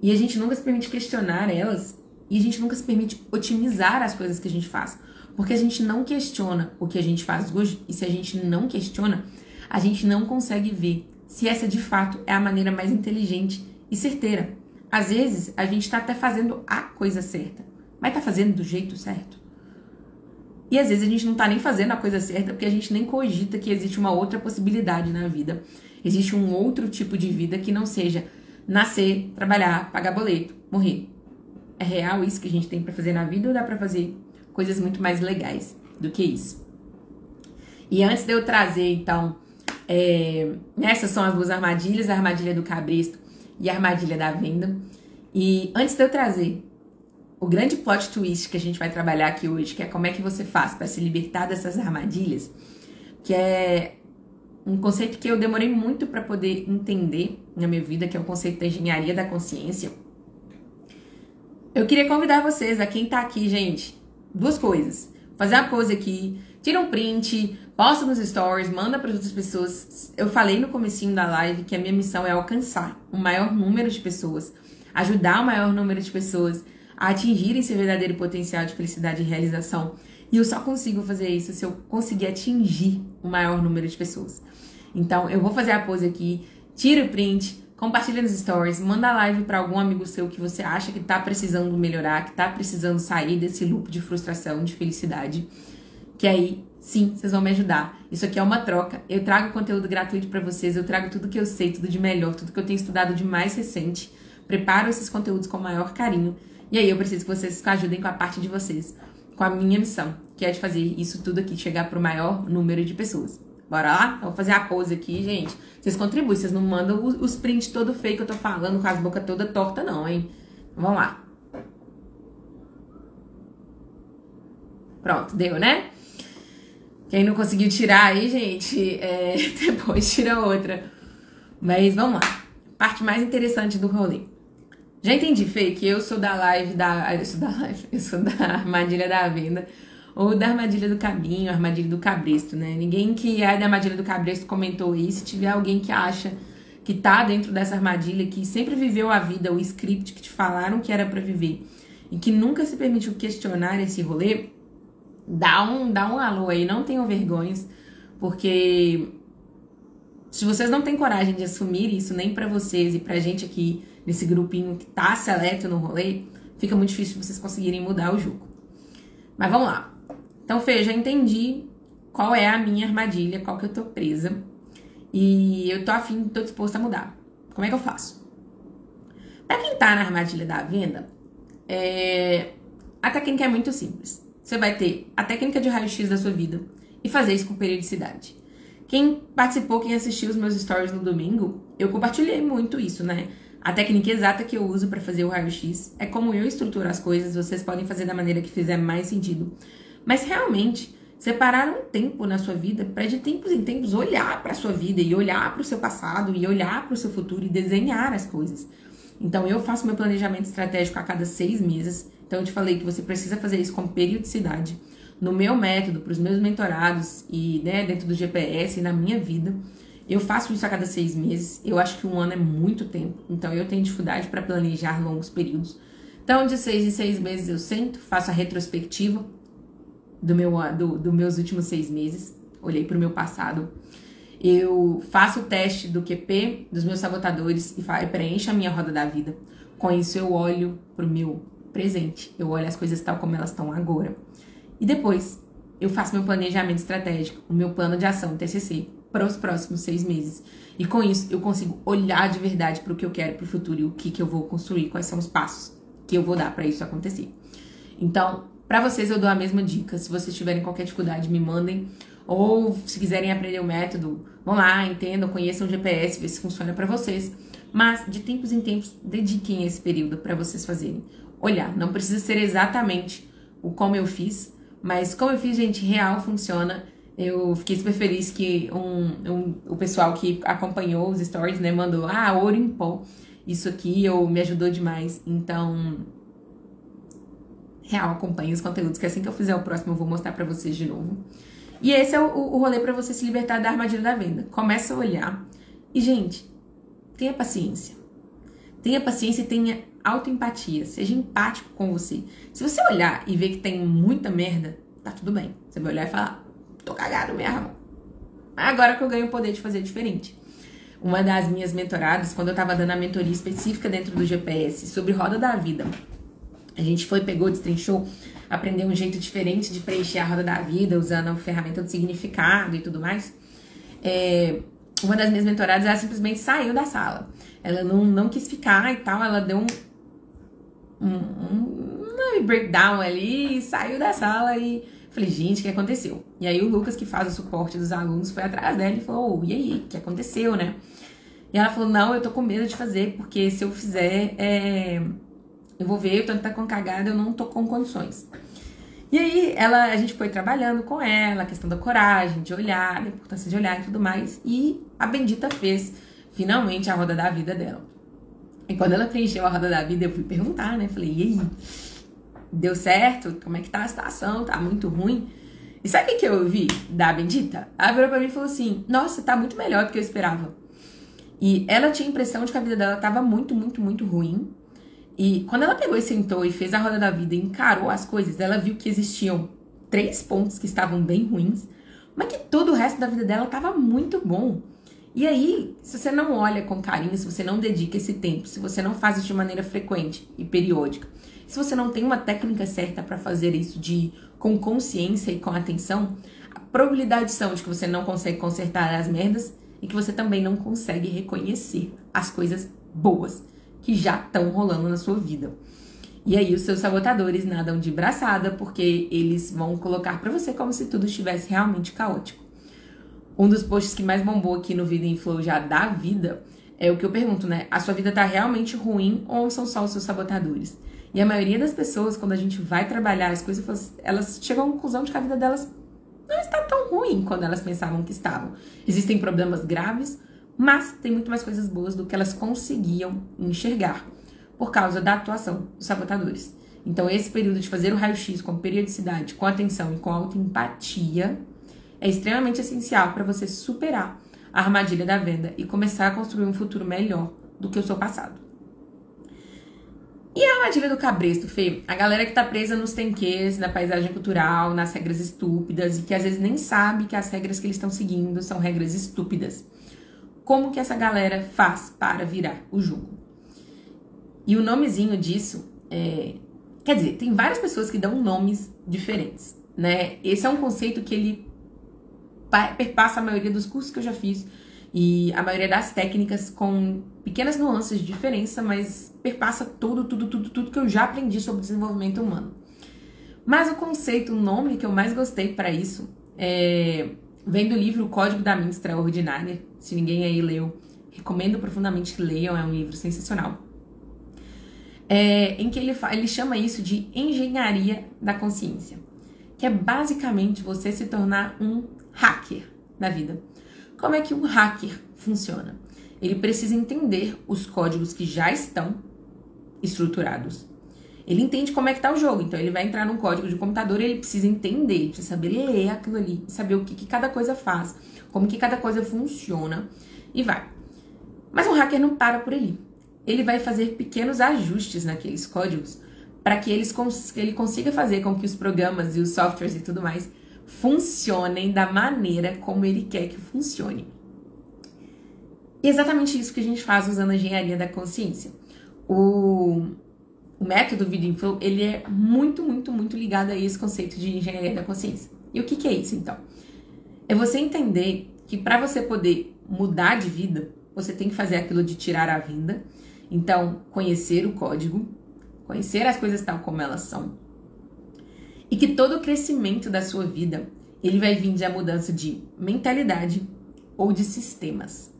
e a gente nunca se permite questionar elas e a gente nunca se permite otimizar as coisas que a gente faz. Porque a gente não questiona o que a gente faz hoje e se a gente não questiona, a gente não consegue ver se essa de fato é a maneira mais inteligente e certeira. Às vezes, a gente está até fazendo a coisa certa, Mas tá fazendo do jeito certo? E às vezes a gente não tá nem fazendo a coisa certa porque a gente nem cogita que existe uma outra possibilidade na vida. Existe um outro tipo de vida que não seja nascer, trabalhar, pagar boleto, morrer. É real isso que a gente tem para fazer na vida ou dá para fazer coisas muito mais legais do que isso? E antes de eu trazer, então, é, essas são as duas armadilhas, a armadilha do cabresto e a armadilha da venda. E antes de eu trazer o grande plot twist que a gente vai trabalhar aqui hoje, que é como é que você faz para se libertar dessas armadilhas, que é um conceito que eu demorei muito para poder entender na minha vida, que é o conceito da engenharia da consciência. Eu queria convidar vocês, a quem tá aqui, gente, duas coisas. Fazer a pose aqui, tira um print, posta nos stories, manda para outras pessoas. Eu falei no comecinho da live que a minha missão é alcançar o maior número de pessoas, ajudar o maior número de pessoas a atingirem seu verdadeiro potencial de felicidade e realização. E eu só consigo fazer isso se eu conseguir atingir o maior número de pessoas. Então, eu vou fazer a pose aqui, tira o print, compartilha nos stories, manda a live para algum amigo seu que você acha que tá precisando melhorar, que tá precisando sair desse loop de frustração, de felicidade. Que aí, sim, vocês vão me ajudar. Isso aqui é uma troca. Eu trago conteúdo gratuito para vocês, eu trago tudo que eu sei, tudo de melhor, tudo que eu tenho estudado de mais recente. Preparo esses conteúdos com o maior carinho. E aí eu preciso que vocês ajudem com a parte de vocês, com a minha missão, que é de fazer isso tudo aqui chegar para o maior número de pessoas. Bora lá? Vou fazer a pose aqui, gente. Vocês contribuem, vocês não mandam os prints todo feio que eu tô falando, com as bocas toda torta, não, hein? Vamos lá. Pronto, deu, né? Quem não conseguiu tirar aí, gente, é... [LAUGHS] depois tira outra. Mas vamos lá. Parte mais interessante do rolê. Já entendi, Fê, que eu sou da live da. [LAUGHS] Eu sou da live, eu sou da armadilha da venda ou da armadilha do caminho, armadilha do cabresto, né? Ninguém que é da armadilha do cabresto comentou isso. Se tiver alguém que acha que tá dentro dessa armadilha, que sempre viveu a vida, o script que te falaram que era para viver e que nunca se permitiu questionar esse rolê, dá um, dá um alô aí, não tenham vergonhas, porque se vocês não têm coragem de assumir isso nem para vocês e pra gente aqui nesse grupinho que tá seleto no rolê, fica muito difícil vocês conseguirem mudar o jogo. Mas vamos lá. Então, Fê, já entendi qual é a minha armadilha, qual que eu tô presa. E eu tô afim, tô disposta a mudar. Como é que eu faço? Pra quem tá na armadilha da venda, é... a técnica é muito simples. Você vai ter a técnica de raio-x da sua vida e fazer isso com periodicidade. Quem participou, quem assistiu os meus stories no domingo, eu compartilhei muito isso, né? A técnica exata que eu uso para fazer o raio-x é como eu estruturo as coisas, vocês podem fazer da maneira que fizer mais sentido. Mas realmente, separar um tempo na sua vida para de tempos em tempos olhar para a sua vida e olhar para o seu passado e olhar para o seu futuro e desenhar as coisas. Então, eu faço meu planejamento estratégico a cada seis meses. Então, eu te falei que você precisa fazer isso com periodicidade. No meu método, para os meus mentorados e né, dentro do GPS e na minha vida, eu faço isso a cada seis meses. Eu acho que um ano é muito tempo. Então, eu tenho dificuldade para planejar longos períodos. Então, de seis em seis meses eu sento, faço a retrospectiva do meu do, do meus últimos seis meses, olhei para o meu passado. Eu faço o teste do QP dos meus sabotadores e preencho a minha roda da vida. Com isso, eu olho para o meu presente, eu olho as coisas tal como elas estão agora. E depois, eu faço meu planejamento estratégico, o meu plano de ação, TCC, para os próximos seis meses. E com isso, eu consigo olhar de verdade para o que eu quero para o futuro e o que, que eu vou construir, quais são os passos que eu vou dar para isso acontecer. Então, para vocês eu dou a mesma dica. Se vocês tiverem qualquer dificuldade, me mandem. Ou se quiserem aprender o método, vão lá, entendam, conheçam o GPS, ver se funciona para vocês. Mas de tempos em tempos, dediquem esse período para vocês fazerem. Olhar, não precisa ser exatamente o como eu fiz, mas como eu fiz, gente, real funciona. Eu fiquei super feliz que um, um, o pessoal que acompanhou os stories, né, mandou, ah, ouro em pó. Isso aqui eu, me ajudou demais. Então, real, acompanhe os conteúdos, que assim que eu fizer o próximo eu vou mostrar para vocês de novo. E esse é o, o rolê para você se libertar da armadilha da venda. Começa a olhar. E, gente, tenha paciência. Tenha paciência e tenha autoempatia. Seja empático com você. Se você olhar e ver que tem muita merda, tá tudo bem. Você vai olhar e falar, tô cagado mesmo. Agora que eu ganho o poder de fazer diferente. Uma das minhas mentoradas, quando eu tava dando a mentoria específica dentro do GPS sobre roda da vida, A gente foi, pegou, destrinchou, aprendeu um jeito diferente de preencher a roda da vida, usando a ferramenta do significado e tudo mais. É, uma das minhas mentoradas, ela simplesmente saiu da sala. Ela não, não quis ficar e tal, ela deu um, um, um breakdown ali, saiu da sala e falei, gente, o que aconteceu? E aí o Lucas, que faz o suporte dos alunos, foi atrás dela e falou, oh, e aí, o que aconteceu, né? E ela falou, não, eu tô com medo de fazer, porque se eu fizer, é... eu vou ver, eu tô tá com cagada, eu não tô com condições. E aí ela, a gente foi trabalhando com ela, a questão da coragem, de olhar, a importância de olhar e tudo mais. E a bendita fez finalmente a roda da vida dela. E quando ela preencheu a roda da vida, eu fui perguntar, né? Falei, e aí? Deu certo? Como é que tá a situação? Tá muito ruim? E sabe o que eu ouvi da bendita? Ela virou pra mim e falou assim: Nossa, tá muito melhor do que eu esperava. E ela tinha a impressão de que a vida dela tava muito, muito, muito ruim. E quando ela pegou e sentou e fez a roda da vida e encarou as coisas, ela viu que existiam três pontos que estavam bem ruins, mas que todo o resto da vida dela estava muito bom. E aí, se você não olha com carinho, se você não dedica esse tempo, se você não faz isso de maneira frequente e periódica, se você não tem uma técnica certa para fazer isso de com consciência e com atenção, a probabilidade são de que você não consegue consertar as merdas e que você também não consegue reconhecer as coisas boas que já estão rolando na sua vida. E aí os seus sabotadores nadam de braçada porque eles vão colocar para você como se tudo estivesse realmente caótico. Um dos posts que mais bombou aqui no Vida em Flow já da vida é o que eu pergunto, né? A sua vida tá realmente ruim ou são só os seus sabotadores? E a maioria das pessoas, quando a gente vai trabalhar as coisas, elas chegam à conclusão de que a vida delas não está tão ruim quando elas pensavam que estavam. Existem problemas graves, mas tem muito mais coisas boas do que elas conseguiam enxergar por causa da atuação dos sabotadores. Então, esse período de fazer o raio-x com periodicidade, com atenção e com autoempatia é extremamente essencial para você superar a armadilha da venda e começar a construir um futuro melhor do que o seu passado. E a armadilha do cabresto, Fê? A galera que tá presa nos tenquês, na paisagem cultural, nas regras estúpidas e que às vezes nem sabe que as regras que eles estão seguindo são regras estúpidas. Como que essa galera faz para virar o jogo? E o nomezinho disso é... Quer dizer, tem várias pessoas que dão nomes diferentes, né? Esse é um conceito que ele perpassa a maioria dos cursos que eu já fiz e a maioria das técnicas com pequenas nuances de diferença, mas perpassa tudo, tudo, tudo, tudo que eu já aprendi sobre desenvolvimento humano. Mas o conceito, o nome que eu mais gostei para isso é, vem do livro O Código da Mente Extraordinária. Se ninguém aí leu, recomendo profundamente que leiam, é um livro sensacional. É, em que ele, ele chama isso de engenharia da consciência, que é basicamente você se tornar um hacker da vida. Como é que um hacker funciona? Ele precisa entender os códigos que já estão estruturados. Ele entende como é que tá o jogo, então ele vai entrar num código de computador e ele precisa entender, precisa saber ler aquilo ali, saber o que, que cada coisa faz, como que cada coisa funciona e vai. Mas um hacker não para por aí. Ele vai fazer pequenos ajustes naqueles códigos para que eles, ele consiga fazer com que os programas e os softwares e tudo mais funcionem da maneira como ele quer que funcione. E é exatamente isso que a gente faz usando a engenharia da consciência. O, o método Video Flow, ele é muito, muito, muito ligado a esse conceito de engenharia da consciência. E o que, que é isso, então? É você entender que para você poder mudar de vida, você tem que fazer aquilo de tirar a vinda. Então, conhecer o código, conhecer as coisas tal como elas são, e que todo o crescimento da sua vida ele vai vir de a mudança de mentalidade ou de sistemas.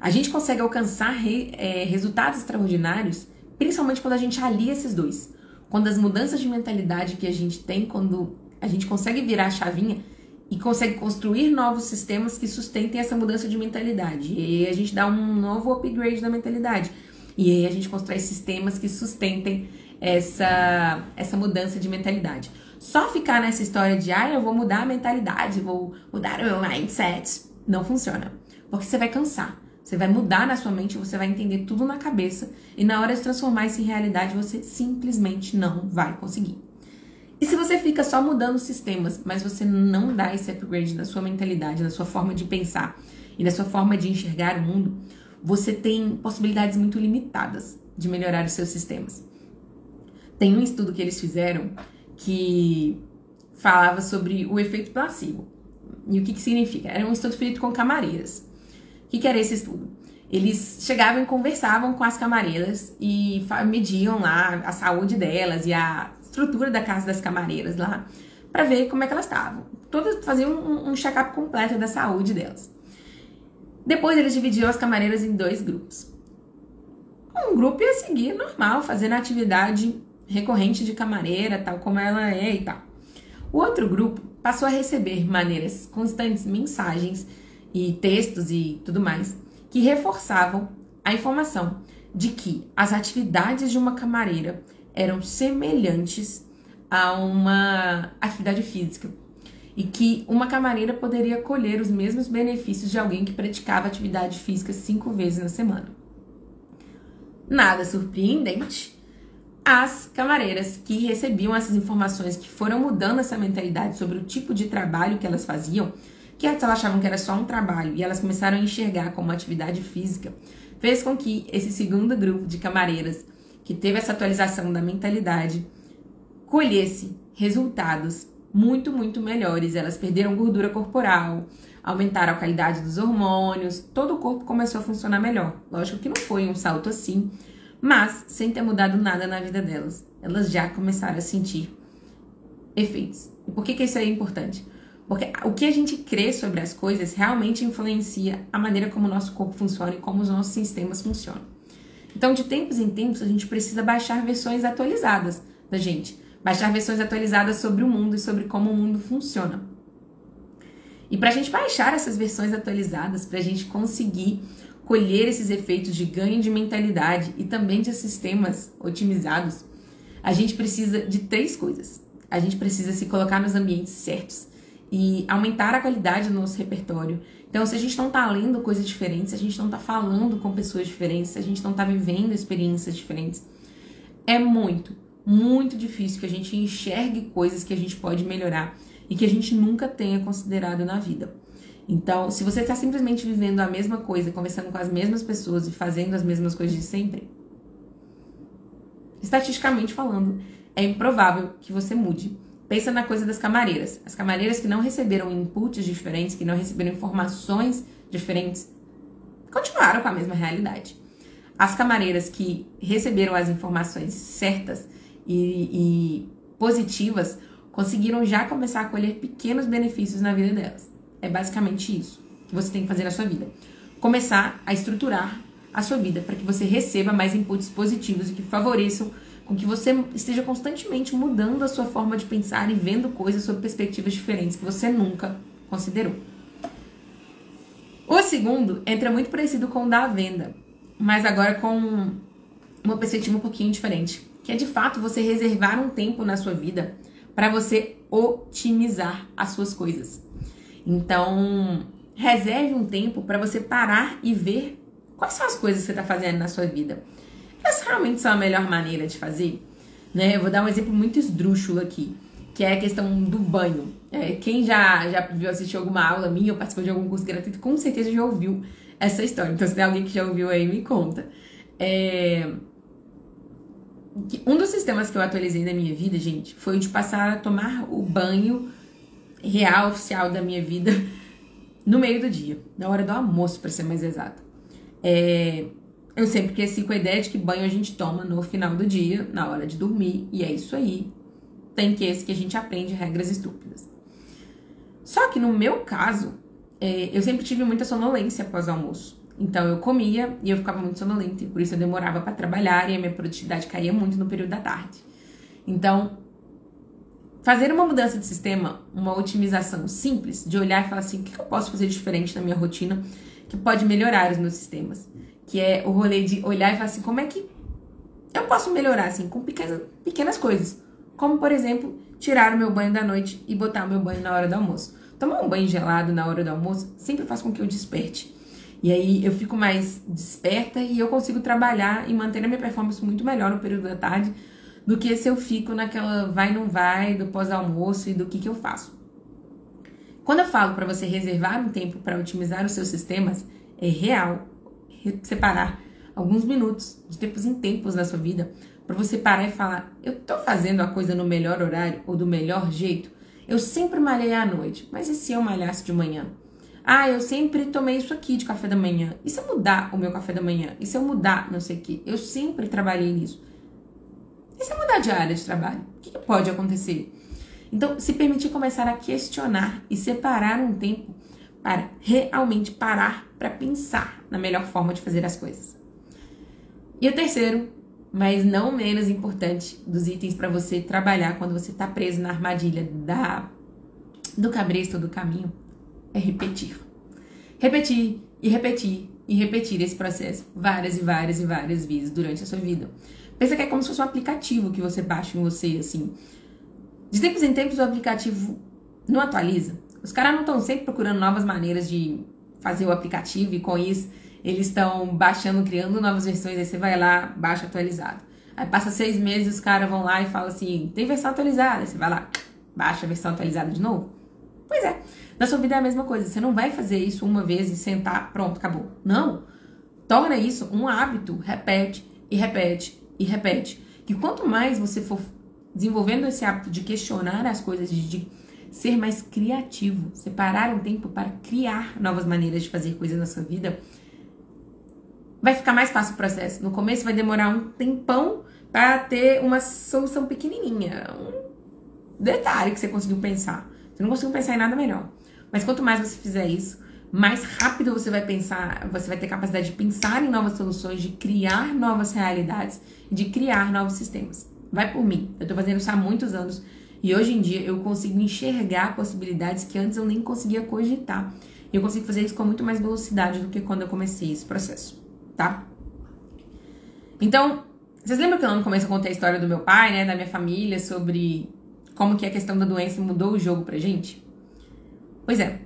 A gente consegue alcançar re, é, resultados extraordinários, principalmente quando a gente alia esses dois. Quando as mudanças de mentalidade que a gente tem, quando a gente consegue virar a chavinha e consegue construir novos sistemas que sustentem essa mudança de mentalidade. E aí a gente dá um novo upgrade da mentalidade. E aí a gente constrói sistemas que sustentem essa, essa mudança de mentalidade. Só ficar nessa história de, ah, eu vou mudar a mentalidade, vou mudar o meu mindset, não funciona. Porque você vai cansar. Você vai mudar na sua mente, você vai entender tudo na cabeça e na hora de transformar isso em realidade, você simplesmente não vai conseguir. E se você fica só mudando sistemas, mas você não dá esse upgrade na sua mentalidade, na sua forma de pensar e na sua forma de enxergar o mundo, você tem possibilidades muito limitadas de melhorar os seus sistemas. Tem um estudo que eles fizeram que falava sobre o efeito placebo. E o que, que significa? Era um estudo feito com camareiras. Que, que era esse estudo? Eles chegavam e conversavam com as camareiras e mediam lá a saúde delas e a estrutura da casa das camareiras lá para ver como é que elas estavam. Todas faziam um, um check-up completo da saúde delas. Depois eles dividiam as camareiras em dois grupos. Um grupo ia seguir normal, fazendo atividade recorrente de camareira, tal como ela é e tal. O outro grupo passou a receber maneiras constantes mensagens e textos e tudo mais que reforçavam a informação de que as atividades de uma camareira eram semelhantes a uma atividade física e que uma camareira poderia colher os mesmos benefícios de alguém que praticava atividade física cinco vezes na semana. Nada surpreendente, as camareiras que recebiam essas informações, que foram mudando essa mentalidade sobre o tipo de trabalho que elas faziam, que antes elas achavam que era só um trabalho e elas começaram a enxergar como atividade física, fez com que esse segundo grupo de camareiras que teve essa atualização da mentalidade colhesse resultados muito, muito melhores. Elas perderam gordura corporal, aumentaram a qualidade dos hormônios, todo o corpo começou a funcionar melhor. Lógico que não foi um salto assim, mas sem ter mudado nada na vida delas. Elas já começaram a sentir efeitos. E por que, que isso é importante? Porque o que a gente crê sobre as coisas realmente influencia a maneira como o nosso corpo funciona e como os nossos sistemas funcionam. Então, de tempos em tempos, a gente precisa baixar versões atualizadas da gente baixar versões atualizadas sobre o mundo e sobre como o mundo funciona. E para a gente baixar essas versões atualizadas, para a gente conseguir colher esses efeitos de ganho de mentalidade e também de sistemas otimizados, a gente precisa de três coisas. A gente precisa se colocar nos ambientes certos e aumentar a qualidade do nosso repertório. Então, se a gente não está lendo coisas diferentes, se a gente não está falando com pessoas diferentes, se a gente não está vivendo experiências diferentes, é muito, muito difícil que a gente enxergue coisas que a gente pode melhorar e que a gente nunca tenha considerado na vida. Então, se você está simplesmente vivendo a mesma coisa, conversando com as mesmas pessoas e fazendo as mesmas coisas de sempre, estatisticamente falando, é improvável que você mude. Pensa na coisa das camareiras. As camareiras que não receberam inputs diferentes, que não receberam informações diferentes, continuaram com a mesma realidade. As camareiras que receberam as informações certas e, e positivas conseguiram já começar a colher pequenos benefícios na vida delas. É basicamente isso que você tem que fazer na sua vida. Começar a estruturar a sua vida para que você receba mais inputs positivos e que favoreçam com que você esteja constantemente mudando a sua forma de pensar e vendo coisas sob perspectivas diferentes que você nunca considerou. O segundo entra muito parecido com o da venda, mas agora com uma perspectiva um pouquinho diferente que é de fato você reservar um tempo na sua vida para você otimizar as suas coisas. Então, reserve um tempo para você parar e ver quais são as coisas que você está fazendo na sua vida. Essa realmente são a melhor maneira de fazer. Né? Eu vou dar um exemplo muito esdrúxulo aqui, que é a questão do banho. É, quem já, já viu assistir alguma aula minha ou participou de algum curso gratuito, com certeza já ouviu essa história. Então, se tem alguém que já ouviu aí, me conta. É, um dos sistemas que eu atualizei na minha vida, gente, foi de passar a tomar o banho real, oficial da minha vida no meio do dia, na hora do almoço, para ser mais exato. É, eu sempre cresci com a ideia de que banho a gente toma no final do dia, na hora de dormir, e é isso aí. Tem que esse que a gente aprende regras estúpidas. Só que no meu caso, é, eu sempre tive muita sonolência após o almoço. Então eu comia e eu ficava muito sonolenta, e por isso eu demorava para trabalhar e a minha produtividade caía muito no período da tarde. Então, fazer uma mudança de sistema, uma otimização simples, de olhar e falar assim: o que eu posso fazer diferente na minha rotina que pode melhorar os meus sistemas? Que é o rolê de olhar e falar assim: como é que eu posso melhorar, assim, com pequenas, pequenas coisas? Como, por exemplo, tirar o meu banho da noite e botar o meu banho na hora do almoço. Tomar um banho gelado na hora do almoço sempre faz com que eu desperte e aí eu fico mais desperta e eu consigo trabalhar e manter a minha performance muito melhor no período da tarde do que se eu fico naquela vai não vai do pós-almoço e do que que eu faço. Quando eu falo para você reservar um tempo para otimizar os seus sistemas, é real separar alguns minutos, de tempos em tempos na sua vida, para você parar e falar: eu tô fazendo a coisa no melhor horário ou do melhor jeito? Eu sempre malhei à noite, mas e se eu malhasse de manhã? Ah, eu sempre tomei isso aqui de café da manhã. E se eu mudar o meu café da manhã? E se eu mudar não sei o que? Eu sempre trabalhei nisso. E se eu mudar de área de trabalho? O que, que pode acontecer? Então, se permitir começar a questionar e separar um tempo para realmente parar para pensar na melhor forma de fazer as coisas. E o terceiro, mas não menos importante, dos itens para você trabalhar quando você está preso na armadilha da do cabresto do caminho é repetir. Repetir e repetir e repetir esse processo várias e várias e várias vezes durante a sua vida. Pensa que é como se fosse um aplicativo que você baixa em você, assim. De tempos em tempos o aplicativo não atualiza. Os caras não estão sempre procurando novas maneiras de fazer o aplicativo e com isso eles estão baixando, criando novas versões. Aí você vai lá, baixa atualizado. Aí passa seis meses, os caras vão lá e falam assim: tem versão atualizada. Aí você vai lá, baixa a versão atualizada de novo. Pois é, na sua vida é a mesma coisa. Você não vai fazer isso uma vez e sentar, pronto, acabou. Não. Torna isso um hábito. Repete e repete e repete. Que quanto mais você for desenvolvendo esse hábito de questionar as coisas, de, de ser mais criativo, separar um tempo para criar novas maneiras de fazer coisas na sua vida, vai ficar mais fácil o processo. No começo vai demorar um tempão para ter uma solução pequenininha, um detalhe que você conseguiu pensar. Você não conseguiu pensar em nada melhor. Mas quanto mais você fizer isso, mais rápido você vai pensar, você vai ter capacidade de pensar em novas soluções, de criar novas realidades, de criar novos sistemas. Vai por mim. Eu tô fazendo isso há muitos anos e hoje em dia eu consigo enxergar possibilidades que antes eu nem conseguia cogitar. E eu consigo fazer isso com muito mais velocidade do que quando eu comecei esse processo, tá? Então, vocês lembram que eu no começo eu contei a história do meu pai, né, da minha família, sobre como que a questão da doença mudou o jogo pra gente? Pois é,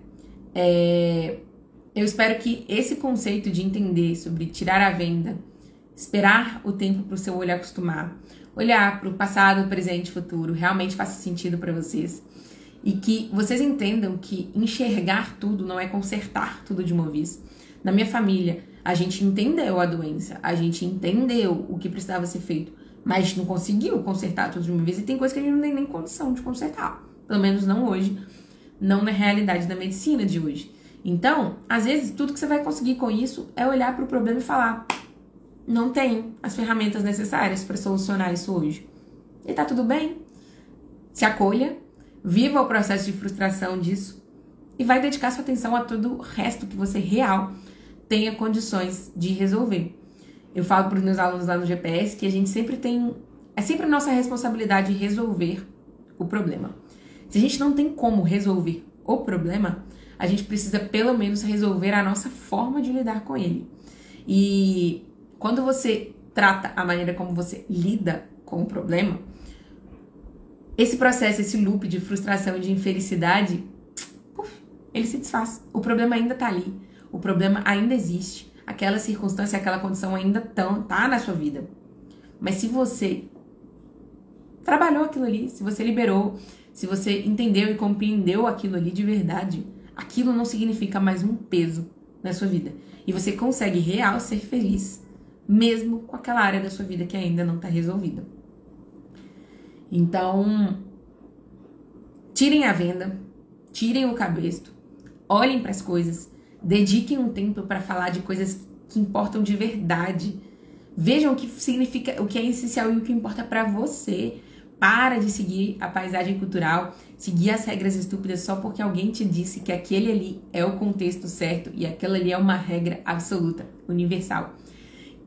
é, eu espero que esse conceito de entender sobre tirar a venda, esperar o tempo para o seu olho acostumar, olhar para o passado, presente e futuro realmente faça sentido para vocês. E que vocês entendam que enxergar tudo não é consertar tudo de uma vez. Na minha família, a gente entendeu a doença, a gente entendeu o que precisava ser feito, mas não conseguiu consertar tudo de uma vez. E tem coisa que a gente não tem nem condição de consertar. Pelo menos não hoje não na realidade da medicina de hoje. Então, às vezes, tudo que você vai conseguir com isso é olhar para o problema e falar: não tenho as ferramentas necessárias para solucionar isso hoje. E tá tudo bem. Se acolha, viva o processo de frustração disso e vai dedicar sua atenção a todo o resto que você real tenha condições de resolver. Eu falo para os meus alunos lá no GPS que a gente sempre tem. É sempre nossa responsabilidade resolver o problema. Se a gente não tem como resolver o problema, a gente precisa pelo menos resolver a nossa forma de lidar com ele. E quando você trata a maneira como você lida com o problema, esse processo, esse loop de frustração e de infelicidade, puff, ele se desfaz. O problema ainda tá ali. O problema ainda existe. Aquela circunstância, aquela condição ainda tão, tá na sua vida. Mas se você trabalhou aquilo ali, se você liberou, se você entendeu e compreendeu aquilo ali de verdade, aquilo não significa mais um peso na sua vida. E você consegue real ser feliz, mesmo com aquela área da sua vida que ainda não está resolvida. Então, tirem a venda, tirem o cabresto, olhem para as coisas, dediquem um tempo para falar de coisas que importam de verdade. Vejam o que significa, o que é essencial e o que importa para você. Para de seguir a paisagem cultural, seguir as regras estúpidas só porque alguém te disse que aquele ali é o contexto certo e aquela ali é uma regra absoluta, universal.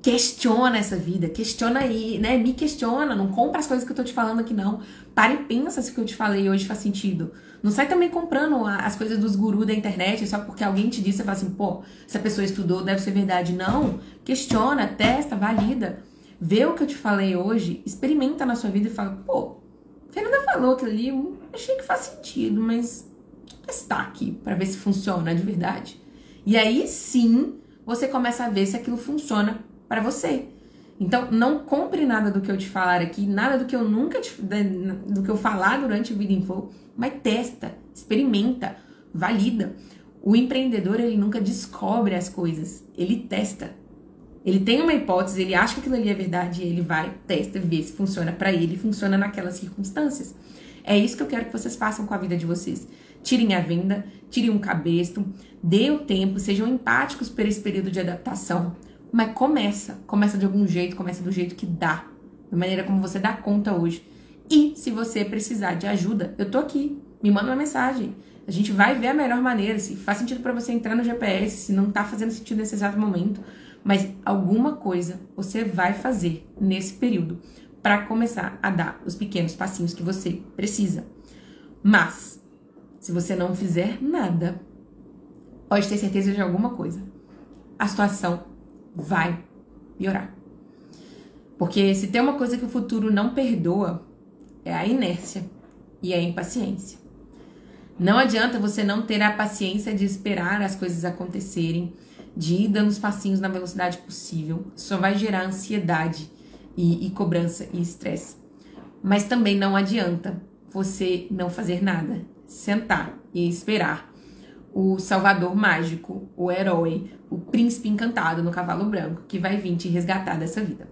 Questiona essa vida, questiona aí, né? Me questiona, não compra as coisas que eu tô te falando aqui, não. Para e pensa se o que eu te falei hoje faz sentido. Não sai também comprando as coisas dos gurus da internet só porque alguém te disse, você fala assim, pô, essa pessoa estudou, deve ser verdade. Não. Questiona, testa, valida vê o que eu te falei hoje, experimenta na sua vida e fala, pô, Fernanda falou aquilo ali, eu achei que faz sentido, mas vou testar aqui para ver se funciona de verdade. E aí sim você começa a ver se aquilo funciona para você. Então, não compre nada do que eu te falar aqui, nada do que eu nunca te, do que eu falar durante o Vida Info, mas testa, experimenta, valida. O empreendedor, ele nunca descobre as coisas, ele testa. Ele tem uma hipótese, ele acha que aquilo ali é verdade, ele vai, testa, vê se funciona para ele, funciona naquelas circunstâncias. É isso que eu quero que vocês façam com a vida de vocês. Tirem a venda, tirem um cabeço, dê o tempo, sejam empáticos por esse período de adaptação. Mas começa, começa de algum jeito, começa do jeito que dá, da maneira como você dá conta hoje. E se você precisar de ajuda, eu tô aqui. Me manda uma mensagem. A gente vai ver a melhor maneira, se faz sentido para você entrar no GPS, se não tá fazendo sentido nesse exato momento, mas alguma coisa você vai fazer nesse período para começar a dar os pequenos passinhos que você precisa. Mas se você não fizer nada, pode ter certeza de alguma coisa. A situação vai piorar. Porque se tem uma coisa que o futuro não perdoa, é a inércia e a impaciência. Não adianta você não ter a paciência de esperar as coisas acontecerem, de ir dando os passinhos na velocidade possível. Só vai gerar ansiedade e, e cobrança e estresse. Mas também não adianta você não fazer nada, sentar e esperar o salvador mágico, o herói, o príncipe encantado no cavalo branco que vai vir te resgatar dessa vida.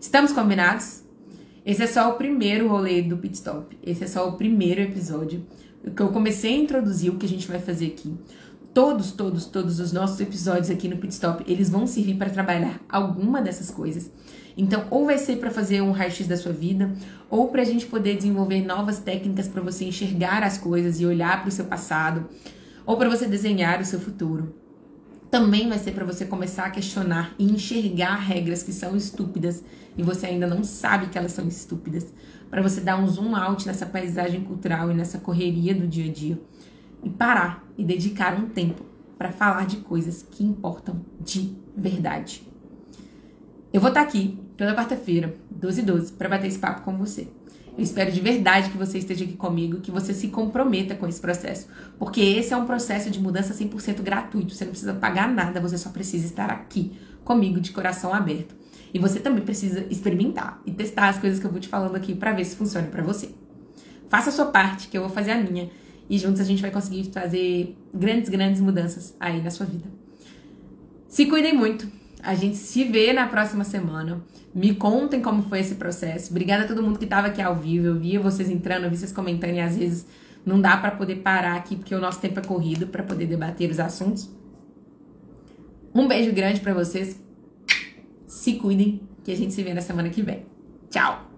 Estamos combinados? Esse é só o primeiro rolê do Pit Stop. Esse é só o primeiro episódio que eu comecei a introduzir o que a gente vai fazer aqui. Todos, todos, todos os nossos episódios aqui no Pit Stop, eles vão servir para trabalhar alguma dessas coisas. Então, ou vai ser para fazer um raio-x da sua vida, ou para a gente poder desenvolver novas técnicas para você enxergar as coisas e olhar para o seu passado, ou para você desenhar o seu futuro. Também vai ser para você começar a questionar e enxergar regras que são estúpidas e você ainda não sabe que elas são estúpidas para você dar um zoom out nessa paisagem cultural e nessa correria do dia a dia e parar e dedicar um tempo para falar de coisas que importam de verdade. Eu vou estar tá aqui toda quarta-feira, 12 e 12, para bater esse papo com você. Eu espero de verdade que você esteja aqui comigo, que você se comprometa com esse processo, porque esse é um processo de mudança 100% gratuito. Você não precisa pagar nada, você só precisa estar aqui comigo de coração aberto. E você também precisa experimentar e testar as coisas que eu vou te falando aqui para ver se funciona para você. Faça a sua parte, que eu vou fazer a minha, e juntos a gente vai conseguir fazer grandes, grandes mudanças aí na sua vida. Se cuidem muito. A gente se vê na próxima semana. Me contem como foi esse processo. Obrigada a todo mundo que estava aqui ao vivo. Eu via vocês entrando, eu vi vocês comentando e às vezes não dá para poder parar aqui porque o nosso tempo é corrido para poder debater os assuntos. Um beijo grande para vocês. Se cuidem, que a gente se vê na semana que vem. Tchau!